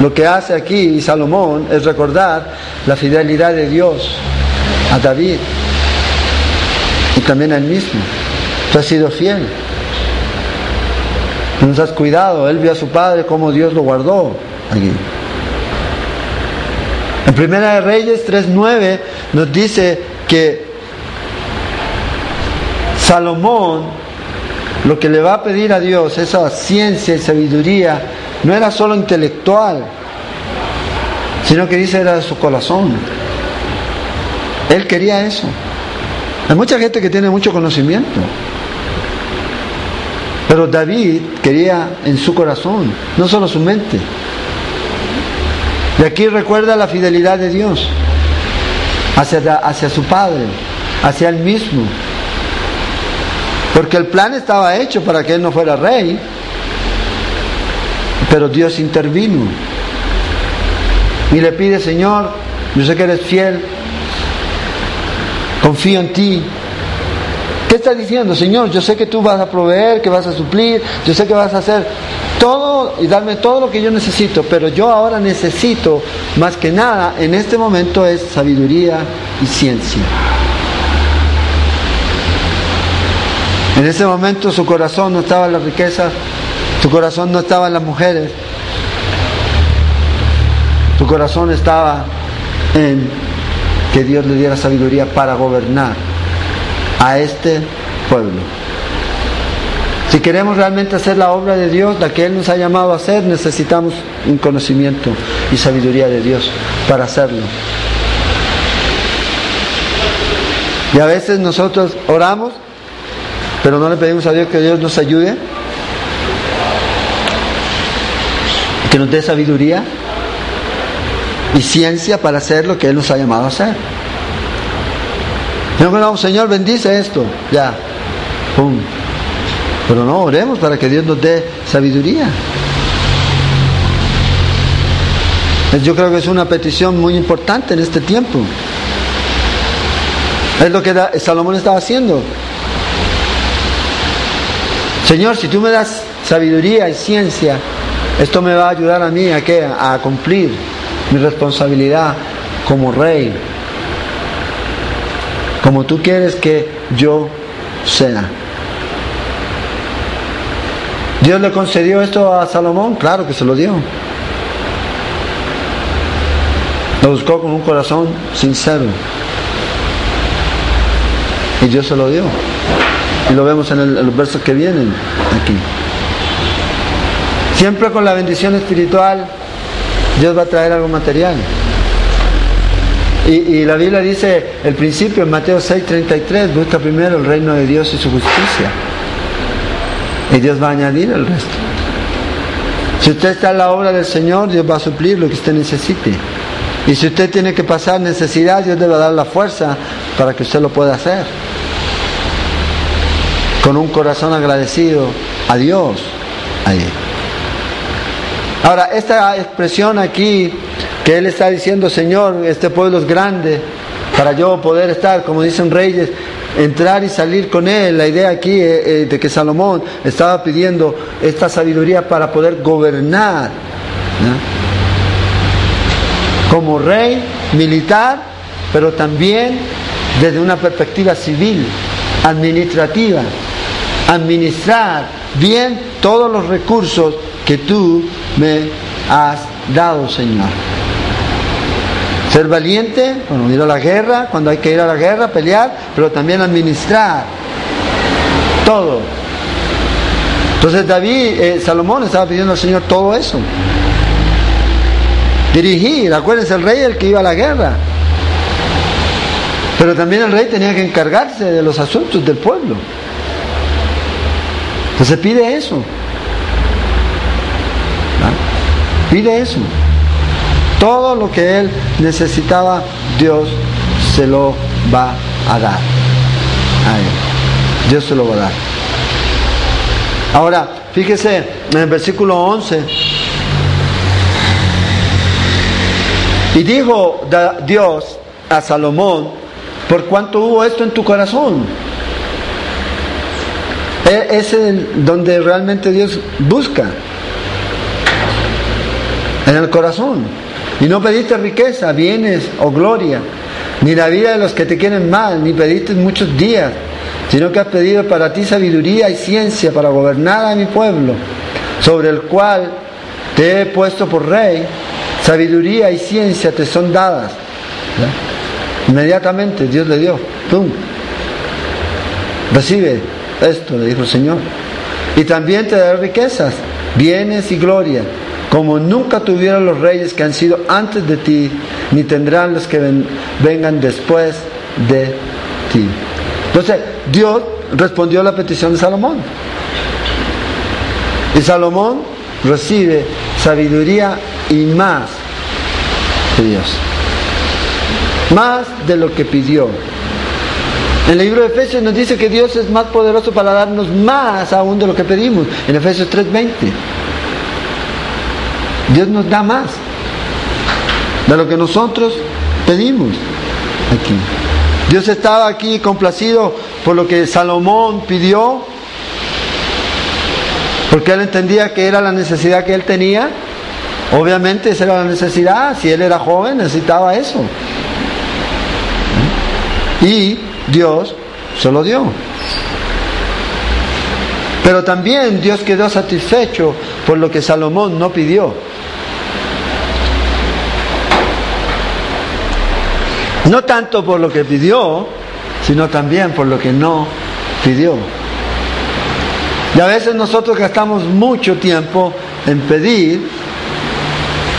lo que hace aquí Salomón es recordar la fidelidad de Dios a David y también a él mismo. Tú has sido fiel. Nos has cuidado. Él vio a su padre como Dios lo guardó aquí. En Primera de Reyes 3.9 nos dice que Salomón lo que le va a pedir a Dios, esa ciencia y sabiduría, no era solo intelectual, sino que dice era de su corazón. Él quería eso. Hay mucha gente que tiene mucho conocimiento, pero David quería en su corazón, no solo su mente. Y aquí recuerda la fidelidad de Dios hacia, hacia su Padre, hacia Él mismo. Porque el plan estaba hecho para que Él no fuera rey, pero Dios intervino. Y le pide, Señor, yo sé que eres fiel, confío en ti. ¿Qué está diciendo, Señor? Yo sé que tú vas a proveer, que vas a suplir, yo sé que vas a hacer todo y darme todo lo que yo necesito, pero yo ahora necesito más que nada en este momento es sabiduría y ciencia. En ese momento su corazón no estaba en la riqueza, su corazón no estaba en las mujeres, Su corazón estaba en que Dios le diera sabiduría para gobernar a este pueblo. Si queremos realmente hacer la obra de Dios, la que Él nos ha llamado a hacer, necesitamos un conocimiento y sabiduría de Dios para hacerlo. Y a veces nosotros oramos, pero no le pedimos a Dios que Dios nos ayude, que nos dé sabiduría y ciencia para hacer lo que Él nos ha llamado a hacer. Señor, bendice esto. Ya. Pum. Pero no, oremos para que Dios nos dé sabiduría. Yo creo que es una petición muy importante en este tiempo. Es lo que Salomón estaba haciendo. Señor, si tú me das sabiduría y ciencia, esto me va a ayudar a mí a, qué? a cumplir mi responsabilidad como rey, como tú quieres que yo sea. ¿Dios le concedió esto a Salomón? Claro que se lo dio. Lo buscó con un corazón sincero. Y Dios se lo dio. Y lo vemos en, los versos que vienen aquí. Siempre con la bendición espiritual, Dios va a traer algo material. Y, la Biblia dice el principio en Mateo 6:33, busca primero el reino de Dios y su justicia. Y Dios va a añadir el resto. Si usted está en la obra del Señor, Dios va a suplir lo que usted necesite. Y si usted tiene que pasar necesidad, Dios a dar la fuerza para que usted lo pueda hacer. Con un corazón agradecido a Dios. Ahí. Ahora, esta expresión aquí que Él está diciendo, Señor, este pueblo es grande, para yo poder estar, como dicen reyes, entrar y salir con Él. La idea aquí eh, eh, de que Salomón estaba pidiendo esta sabiduría para poder gobernar como rey militar, pero también desde una perspectiva civil, administrativa, administrar bien todos los recursos que tú me has dado, Señor. Ser valiente, bueno, ir a la guerra, cuando hay que ir a la guerra, pelear, pero también administrar todo. Entonces David, eh, Salomón estaba pidiendo al Señor todo eso. Dirigir, acuérdense, el rey el que iba a la guerra. Pero también el rey tenía que encargarse de los asuntos del pueblo. Entonces pide eso. Pide eso. Todo lo que él necesitaba, Dios se lo va a dar. A él. Dios se lo va a dar. Ahora, fíjese en el versículo 11. Y dijo Dios a Salomón, por cuanto hubo esto en tu corazón. E-, es donde realmente Dios busca. En el corazón. Y no pediste riqueza, bienes o gloria, ni la vida de los que te quieren mal, ni pediste muchos días, sino que has pedido para ti sabiduría y ciencia para gobernar a mi pueblo, sobre el cual te he puesto por rey. Sabiduría y ciencia te son dadas. Inmediatamente Dios le dio. ¡Pum! Recibe esto, le dijo el Señor. Y también te daré riquezas, bienes y gloria como nunca tuvieron los reyes que han sido antes de ti, ni tendrán los que vengan después de ti. Entonces, Dios respondió a la petición de Salomón. Y Salomón recibe sabiduría y más de Dios. Más de lo que pidió. En el libro de Efesios nos dice que Dios es más poderoso para darnos más aún de lo que pedimos. En Efesios 3:20. Dios nos da más de lo que nosotros pedimos aquí. Dios estaba aquí complacido por lo que Salomón pidió, porque él entendía que era la necesidad que él tenía. Obviamente esa era la necesidad, si él era joven necesitaba eso. Y Dios se lo dio. Pero también Dios quedó satisfecho por lo que Salomón no pidió. No tanto por lo que pidió, sino también por lo que no pidió. Y a veces nosotros gastamos mucho tiempo en pedir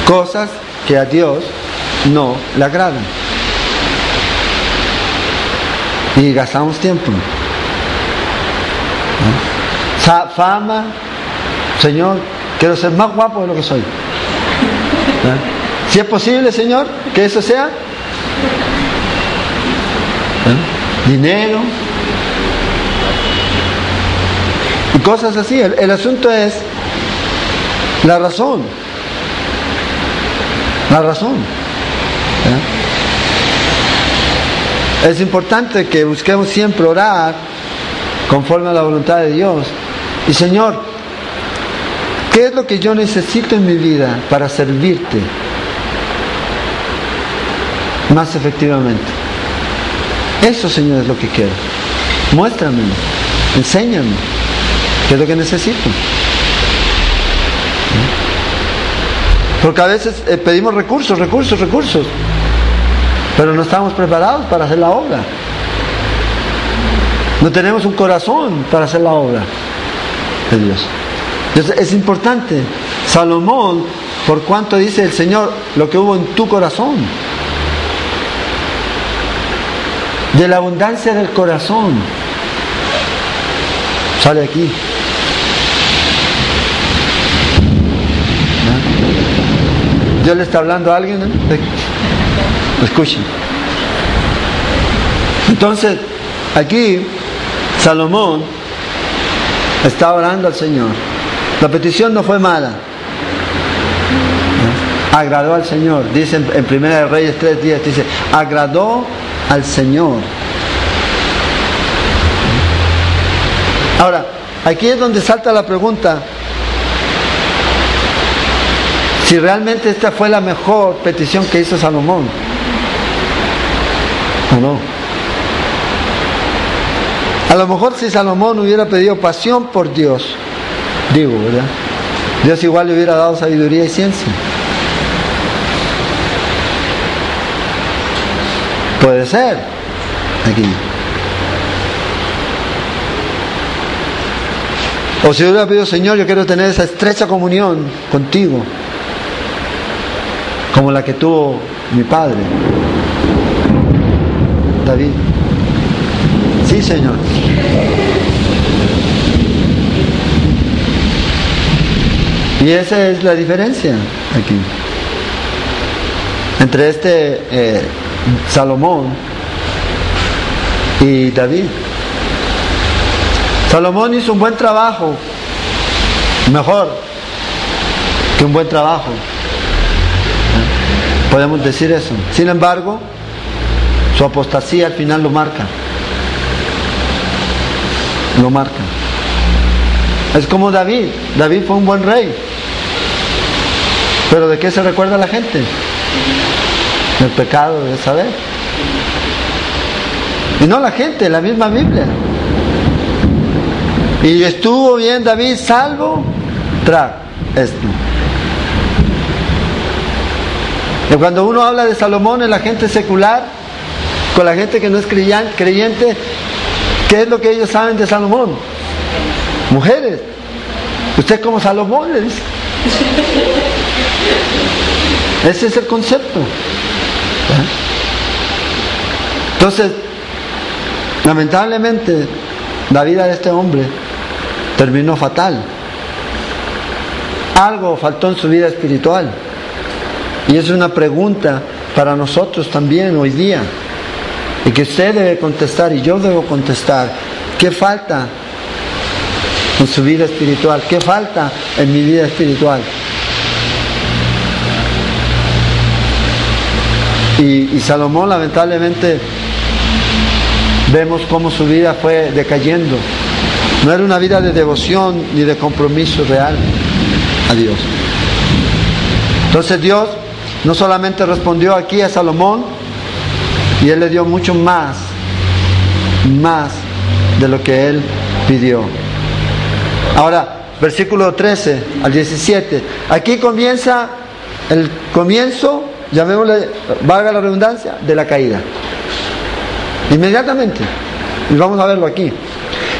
cosas que a Dios no le agradan. Y gastamos tiempo. Fama, Señor, quiero ser más guapo de lo que soy. Si es posible, Señor, que eso sea. Dinero. Y cosas así. El, asunto es la razón. La razón. Es importante que busquemos siempre orar conforme a la voluntad de Dios. Y Señor, ¿qué es lo que yo necesito en mi vida para servirte más efectivamente? Eso, Señor, es lo que quiero. Muéstrame, enséñame qué es lo que necesito. Porque a veces eh, pedimos recursos, recursos, recursos, pero no estamos preparados para hacer la obra. No tenemos un corazón para hacer la obra de Dios. Entonces es importante. Salomón, por cuanto dice el Señor, lo que hubo en tu corazón. De la abundancia del corazón. Sale aquí. Dios le está hablando a alguien. Escuchen. Entonces, aquí Salomón está orando al Señor. La petición no fue mala. Agradó al Señor. Dice en Primera de Reyes 3 días, dice, agradó al Señor. Ahora, aquí es donde salta la pregunta, si realmente esta fue la mejor petición que hizo Salomón. ¿O no? A lo mejor si Salomón hubiera pedido pasión por Dios, digo, ¿verdad? Dios igual le hubiera dado sabiduría y ciencia. Puede ser. Aquí. O si hubiera pedido, Señor, yo quiero tener esa estrecha comunión contigo, como la que tuvo mi padre, David. Sí, Señor. Y esa es la diferencia aquí. Entre este eh, Salomón y David. Salomón hizo un buen trabajo, mejor que un buen trabajo. Podemos decir eso. Sin embargo, su apostasía al final lo marca lo marca. Es como David. David fue un buen rey. Pero ¿de qué se recuerda la gente? Del pecado de saber. Y no la gente, la misma Biblia. Y estuvo bien David salvo tras esto. Y cuando uno habla de Salomón en la gente secular, con la gente que no es creyente, ¿Qué es lo que ellos saben de Salomón? Mujeres. Usted como Salomón le dice. Ese es el concepto. Entonces, lamentablemente, la vida de este hombre terminó fatal. Algo faltó en su vida espiritual. Y es una pregunta para nosotros también hoy día. Y que usted debe contestar y yo debo contestar. ¿Qué falta en su vida espiritual? ¿Qué falta en mi vida espiritual? Y, Salomón lamentablemente vemos cómo su vida fue decayendo. No era una vida de devoción ni de compromiso real a Dios. Entonces Dios no solamente respondió aquí a Salomón, y Él le dio mucho más, más de lo que Él pidió. Ahora, versículo 13 al 17. Aquí comienza el comienzo llamémosle, valga la redundancia, de la caída. Inmediatamente. Y vamos a verlo aquí.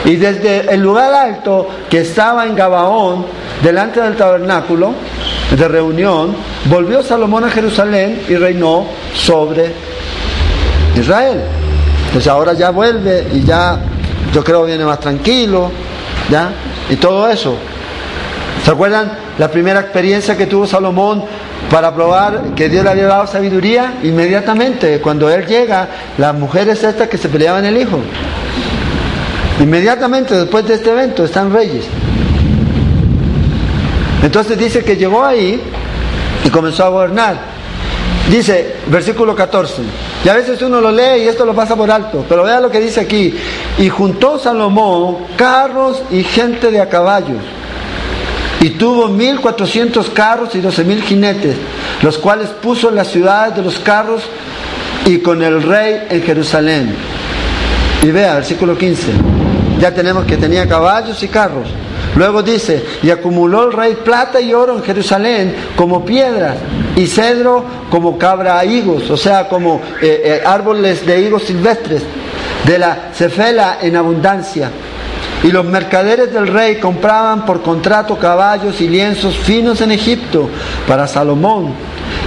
Y desde el lugar alto que estaba en Gabaón, delante del tabernáculo de reunión, volvió Salomón a Jerusalén y reinó sobre Israel. Entonces ahora ya vuelve y ya yo creo viene más tranquilo, ¿ya? Y todo eso. ¿Se acuerdan la primera experiencia que tuvo Salomón para probar que Dios le había dado sabiduría? Inmediatamente, cuando él llega, las mujeres estas que se peleaban el hijo. Inmediatamente después de este evento están reyes. Entonces dice que llegó ahí y comenzó a gobernar. Dice, versículo 14, y a veces uno lo lee y esto lo pasa por alto, pero vea lo que dice aquí, y juntó Salomón carros y gente de a caballos, y tuvo mil cuatrocientos carros y doce mil jinetes, los cuales puso en las ciudades de los carros y con el rey en Jerusalén. Y vea, versículo 15, ya tenemos que tenía caballos y carros. Luego dice, y acumuló el rey plata y oro en Jerusalén como piedras y cedro como cabra higos, o sea, como eh, eh, árboles de higos silvestres, de la cefela en abundancia. Y los mercaderes del rey compraban por contrato caballos y lienzos finos en Egipto para Salomón.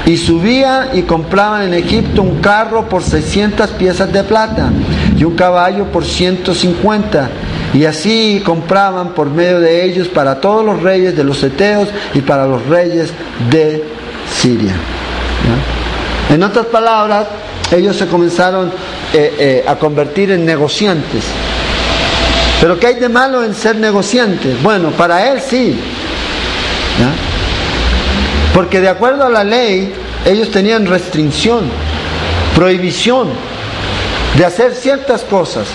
Y subían y compraban en Egipto un carro por 600 piezas de plata y un caballo por 150 y así compraban por medio de ellos para todos los reyes de los Eteos y para los reyes de Siria. En otras palabras, ellos se comenzaron eh, eh, a convertir en negociantes. Pero ¿qué hay de malo en ser negociantes? Bueno, para él sí. Porque de acuerdo a la ley, ellos tenían restricción, prohibición de hacer ciertas cosas.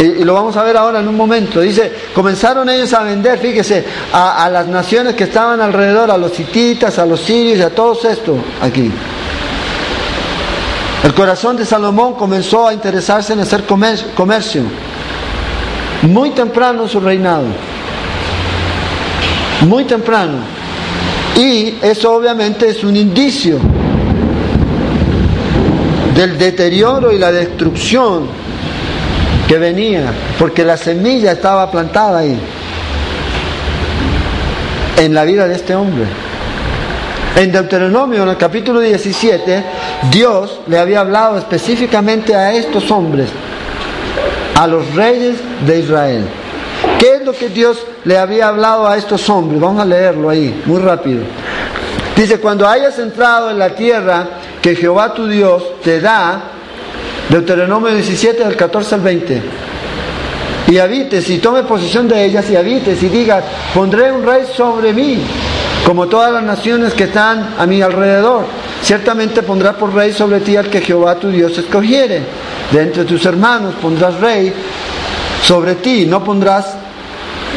Y, lo vamos a ver ahora en un momento. Dice, comenzaron ellos a vender, fíjese, a, las naciones que estaban alrededor, a los hititas, a los sirios, a todos esto aquí. El corazón de Salomón comenzó a interesarse en hacer comercio. Muy temprano su reinado. Muy temprano. Y eso obviamente es un indicio del deterioro y la destrucción que venía, porque la semilla estaba plantada ahí, en la vida de este hombre. En Deuteronomio, en el capítulo 17, Dios le había hablado específicamente a estos hombres, a los reyes de Israel. ¿Qué es lo que Dios le había hablado a estos hombres? Vamos a leerlo ahí, muy rápido. Dice, cuando hayas entrado en la tierra que Jehová tu Dios te da, Deuteronomio 17, del 14 al 20. Y habites y tome posesión de ellas y habites y digas, pondré un rey sobre mí, como todas las naciones que están a mi alrededor. Ciertamente pondrá por rey sobre ti al que Jehová tu Dios escogiere. De entre tus hermanos pondrás rey sobre ti, no pondrás,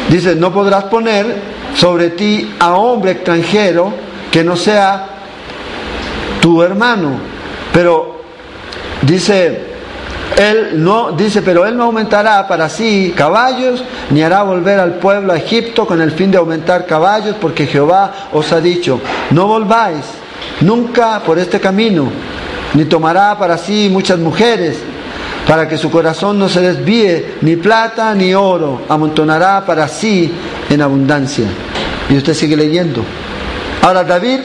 dice, no podrás poner sobre ti a hombre extranjero que no sea tu hermano. Pero Dice, él no, dice, pero él no aumentará para sí caballos, ni hará volver al pueblo a Egipto con el fin de aumentar caballos, porque Jehová os ha dicho, no volváis nunca por este camino, ni tomará para sí muchas mujeres, para que su corazón no se desvíe, ni plata ni oro, amontonará para sí en abundancia. Y usted sigue leyendo. Ahora David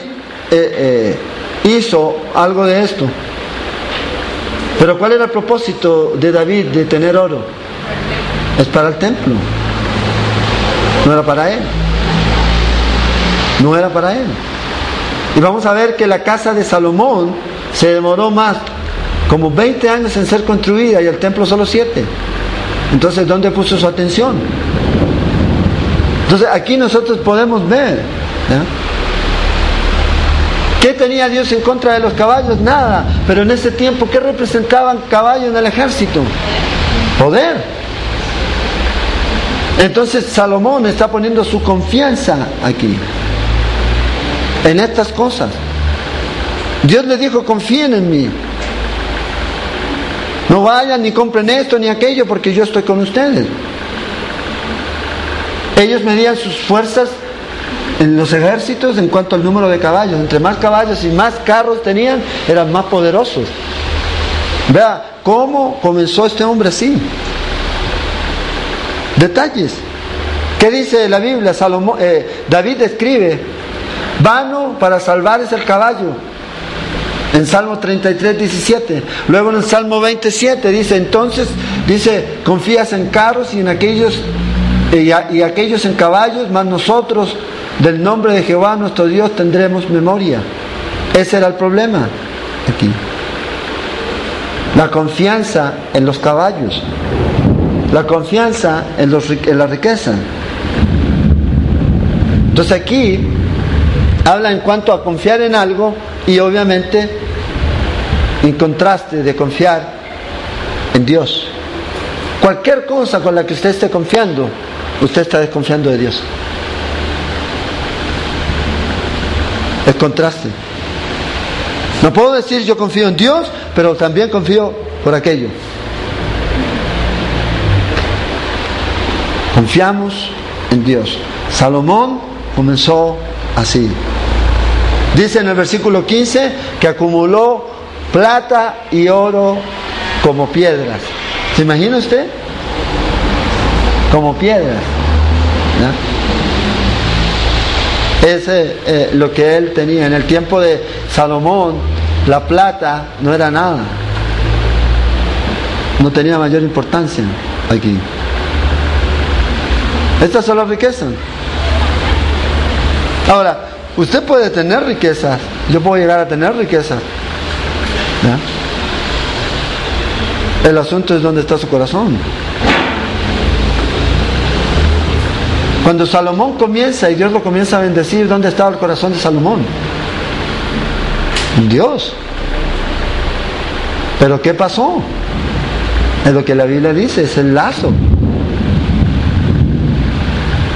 eh, eh, hizo algo de esto. Pero ¿cuál era el propósito de David de tener oro? Es para el templo. No era para él. No era para él. Y vamos a ver que la casa de Salomón se demoró más, como 20 años en ser construida y el templo solo 7. Entonces, ¿dónde puso su atención? Entonces, aquí nosotros podemos ver. ¿Qué tenía Dios en contra de los caballos? Nada. Pero en ese tiempo, ¿qué representaban caballos en el ejército? Poder. Entonces Salomón está poniendo su confianza aquí, en estas cosas. Dios le dijo, confíen en mí. No vayan ni compren esto ni aquello porque yo estoy con ustedes. Ellos medían sus fuerzas en los ejércitos en cuanto al número de caballos. Entre más caballos y más carros tenían, eran más poderosos. Vea cómo comenzó este hombre así. Detalles. ¿Qué dice la Biblia? Eh, David escribe, vano para salvar es el caballo. En Salmo 33, 17. Luego en el Salmo 27 dice, entonces, dice, confías en carros y en aquellos, y, y aquellos en caballos, más nosotros del nombre de Jehová nuestro Dios tendremos memoria. Ese era el problema aquí. La confianza en los caballos. La confianza en, los, en la riqueza. Entonces aquí habla en cuanto a confiar en algo y obviamente en contraste de confiar en Dios. Cualquier cosa con la que usted esté confiando, usted está desconfiando de Dios. Es contraste. No puedo decir yo confío en Dios, pero también confío por aquello. Confiamos en Dios. Salomón comenzó así. Dice en el versículo 15 que acumuló plata y oro como piedras. ¿Se imagina usted? Como piedras. Ese es eh, lo que él tenía. En el tiempo de Salomón, la plata no era nada. No tenía mayor importancia aquí. Estas son las riquezas. Ahora, usted puede tener riquezas. Yo puedo llegar a tener riquezas. El asunto es dónde está su corazón. Cuando Salomón comienza y Dios lo comienza a bendecir, ¿dónde estaba el corazón de Salomón? Dios. Pero ¿qué pasó? Es lo que la Biblia dice, es el lazo.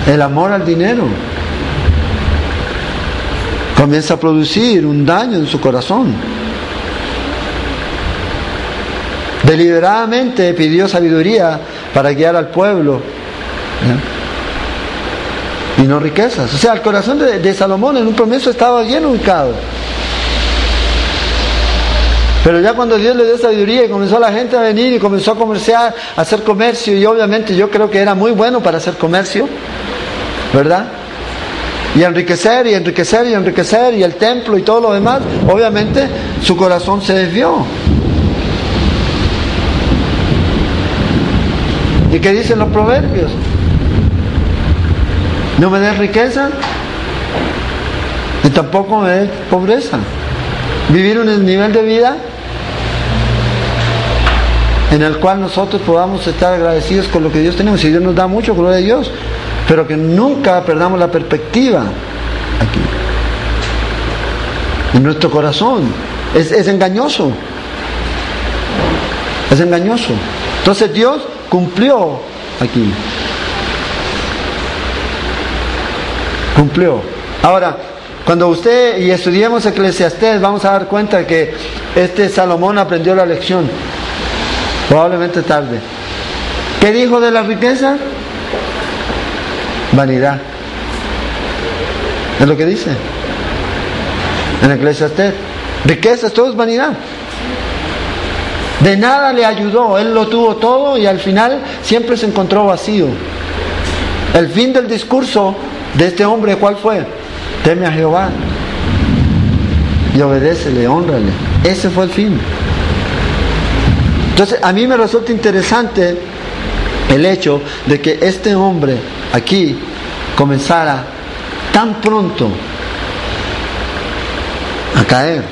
El amor al dinero. Comienza a producir un daño en su corazón. Deliberadamente pidió sabiduría para guiar al pueblo y no riquezas. O sea, el corazón de, Salomón en un comienzo estaba bien ubicado. Pero ya cuando Dios le dio sabiduría y comenzó la gente a venir y comenzó a comerciar, a hacer comercio, y obviamente yo creo que era muy bueno para hacer comercio, ¿verdad? Y enriquecer y enriquecer y enriquecer y el templo y todo lo demás, obviamente su corazón se desvió. ¿Y qué dicen los proverbios? No me des riqueza y tampoco me des pobreza. Vivir un nivel de vida en el cual nosotros podamos estar agradecidos con lo que Dios tenemos. Y Dios nos da mucho, gloria a Dios, pero que nunca perdamos la perspectiva aquí. En nuestro corazón. Es, es engañoso. Es engañoso. Entonces Dios cumplió aquí. Cumplió. Ahora, cuando usted y estudiemos Eclesiastés, vamos a dar cuenta que este Salomón aprendió la lección. Probablemente tarde. ¿Qué dijo de la riqueza? Vanidad. Es lo que dice. En Eclesiastés. Riquezas, todo es vanidad. De nada le ayudó, él lo tuvo todo y al final siempre se encontró vacío. El fin del discurso de este hombre, ¿cuál fue? Teme a Jehová y obedécele, honrale. Ese fue el fin. Entonces, a mí me resulta interesante el hecho de que este hombre aquí comenzara tan pronto a caer.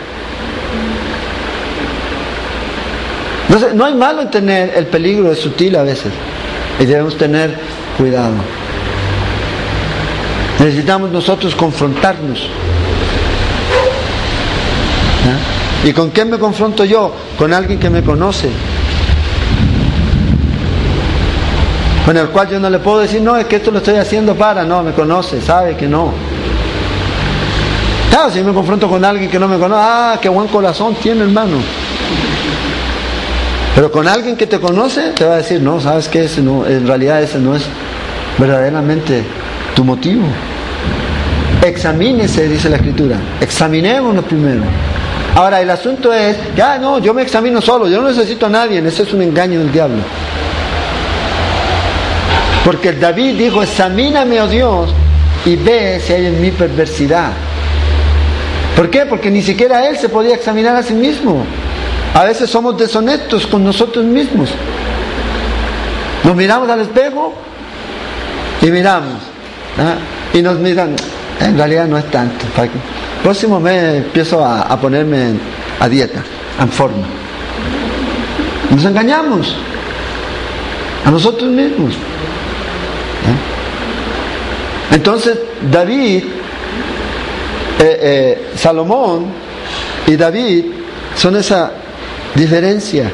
Entonces, no hay malo en tener el peligro, es sutil a veces, y debemos tener cuidado. Necesitamos nosotros confrontarnos. ¿Y con quién me confronto yo? Con alguien que me conoce. Con el cual yo no le puedo decir, no, es que esto lo estoy haciendo para, no, me conoce, sabe que no. Claro, si me confronto con alguien que no me conoce, ah, qué buen corazón tiene hermano. Pero con alguien que te conoce, te va a decir, no, sabes que ese no, en realidad ese no es verdaderamente tu motivo. Examínese, dice la escritura. Examinémonos primero. Ahora, el asunto es, ya no, yo me examino solo, yo no necesito a nadie, ese es un engaño del diablo. Porque David dijo, examíname, oh Dios, y ve si hay en mí perversidad. ¿Por qué? Porque ni siquiera él se podía examinar a sí mismo. A veces somos deshonestos con nosotros mismos. Nos miramos al espejo y miramos. ¿ah? Y nos miran, en realidad no es tanto. Próximo mes empiezo a, ponerme a dieta, en forma. Nos engañamos a nosotros mismos. ¿eh? Entonces David, eh, eh, Salomón y David son esa diferencia.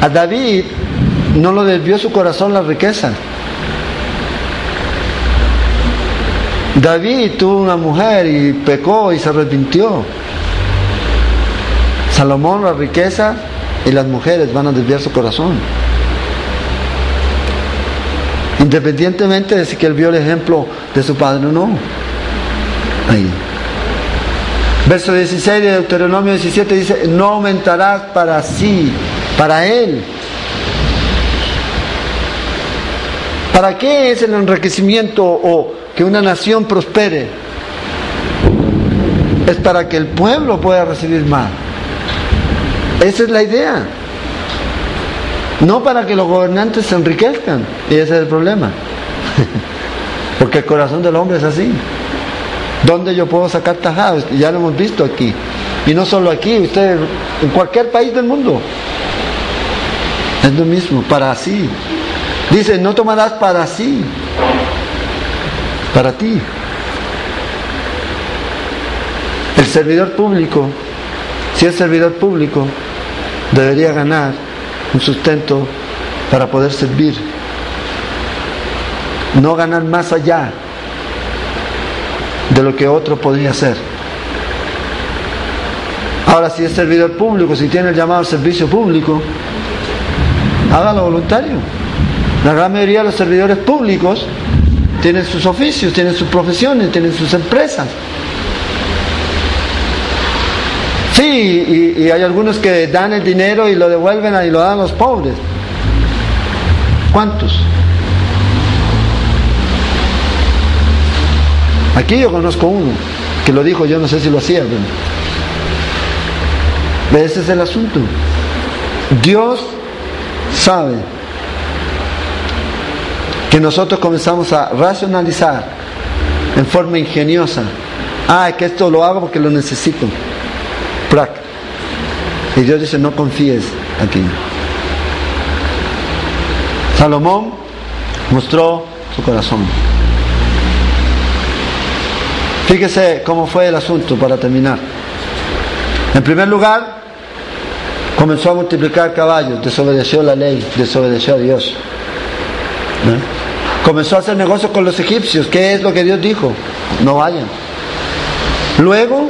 A David no lo desvió su corazón la riqueza. David tuvo una mujer y pecó y se arrepintió. Salomón, la riqueza y las mujeres van a desviar su corazón. Independientemente de si que él vio el ejemplo de su padre o no. Ahí. Verso 16 de Deuteronomio 17 dice, no aumentarás para sí, para él. ¿Para qué es el enriquecimiento o que una nación prospere? Es para que el pueblo pueda recibir más. Esa es la idea. No para que los gobernantes se enriquezcan. Y ese es el problema. Porque el corazón del hombre es así. ¿Dónde yo puedo sacar tajados? Ya lo hemos visto aquí. Y no solo aquí, ustedes, en cualquier país del mundo. Es lo mismo, para sí. Dice, no tomarás para sí, para ti. El servidor público, si es servidor público, debería ganar un sustento para poder servir. No ganar más allá de lo que otro podría hacer. Ahora, si es servidor público, si tiene el llamado servicio público, hágalo voluntario. La gran mayoría de los servidores públicos tienen sus oficios, tienen sus profesiones, tienen sus empresas. Sí, y, hay algunos que dan el dinero y lo devuelven y lo dan a los pobres. ¿Cuántos? Aquí yo conozco uno que lo dijo, yo no sé si lo hacía. Pero ese es el asunto. Dios sabe que nosotros comenzamos a racionalizar en forma ingeniosa. Ah, que esto lo hago porque lo necesito. Y Dios dice, no confíes aquí. Salomón mostró su corazón. Fíjese cómo fue el asunto para terminar. En primer lugar, comenzó a multiplicar caballos, desobedeció la ley, desobedeció a Dios. Comenzó a hacer negocios con los egipcios. ¿Qué es lo que Dios dijo? No vayan. Luego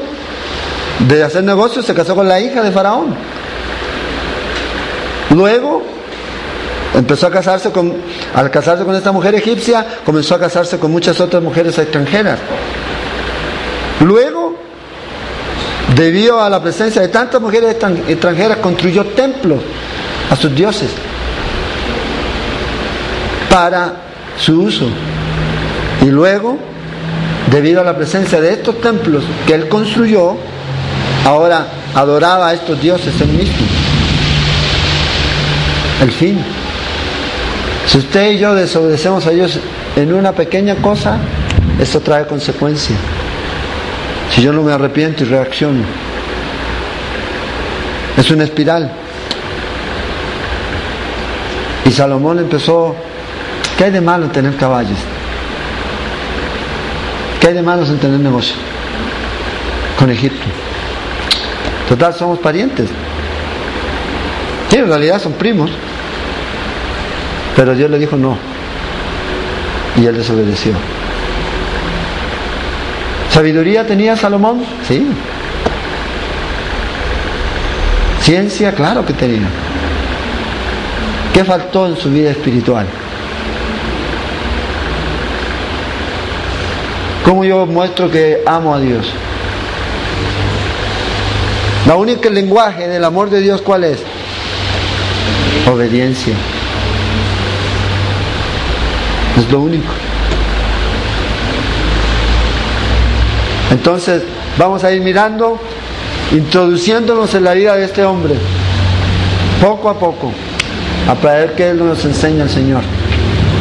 de hacer negocios se casó con la hija de Faraón. Luego empezó a casarse con, al casarse con esta mujer egipcia, comenzó a casarse con muchas otras mujeres extranjeras. Luego, debido a la presencia de tantas mujeres extranjeras, construyó templos a sus dioses para su uso. Y luego, debido a la presencia de estos templos que él construyó, ahora adoraba a estos dioses él mismo. El fin. Si usted y yo desobedecemos a Dios en una pequeña cosa, esto trae consecuencias. Si yo no me arrepiento y reacciono, es una espiral. Y Salomón empezó, ¿qué hay de malo en tener caballos? ¿Qué hay de malo en tener negocio con Egipto? Total, somos parientes. Sí, en realidad son primos. Pero Dios le dijo no. Y él desobedeció. ¿Sabiduría tenía Salomón? Sí. Ciencia, claro que tenía. ¿Qué faltó en su vida espiritual? ¿Cómo yo muestro que amo a Dios? La única lenguaje del amor de Dios, ¿cuál es? Obediencia. Es lo único. Entonces, vamos a ir mirando, introduciéndonos en la vida de este hombre, poco a poco, a ver qué nos enseña el Señor.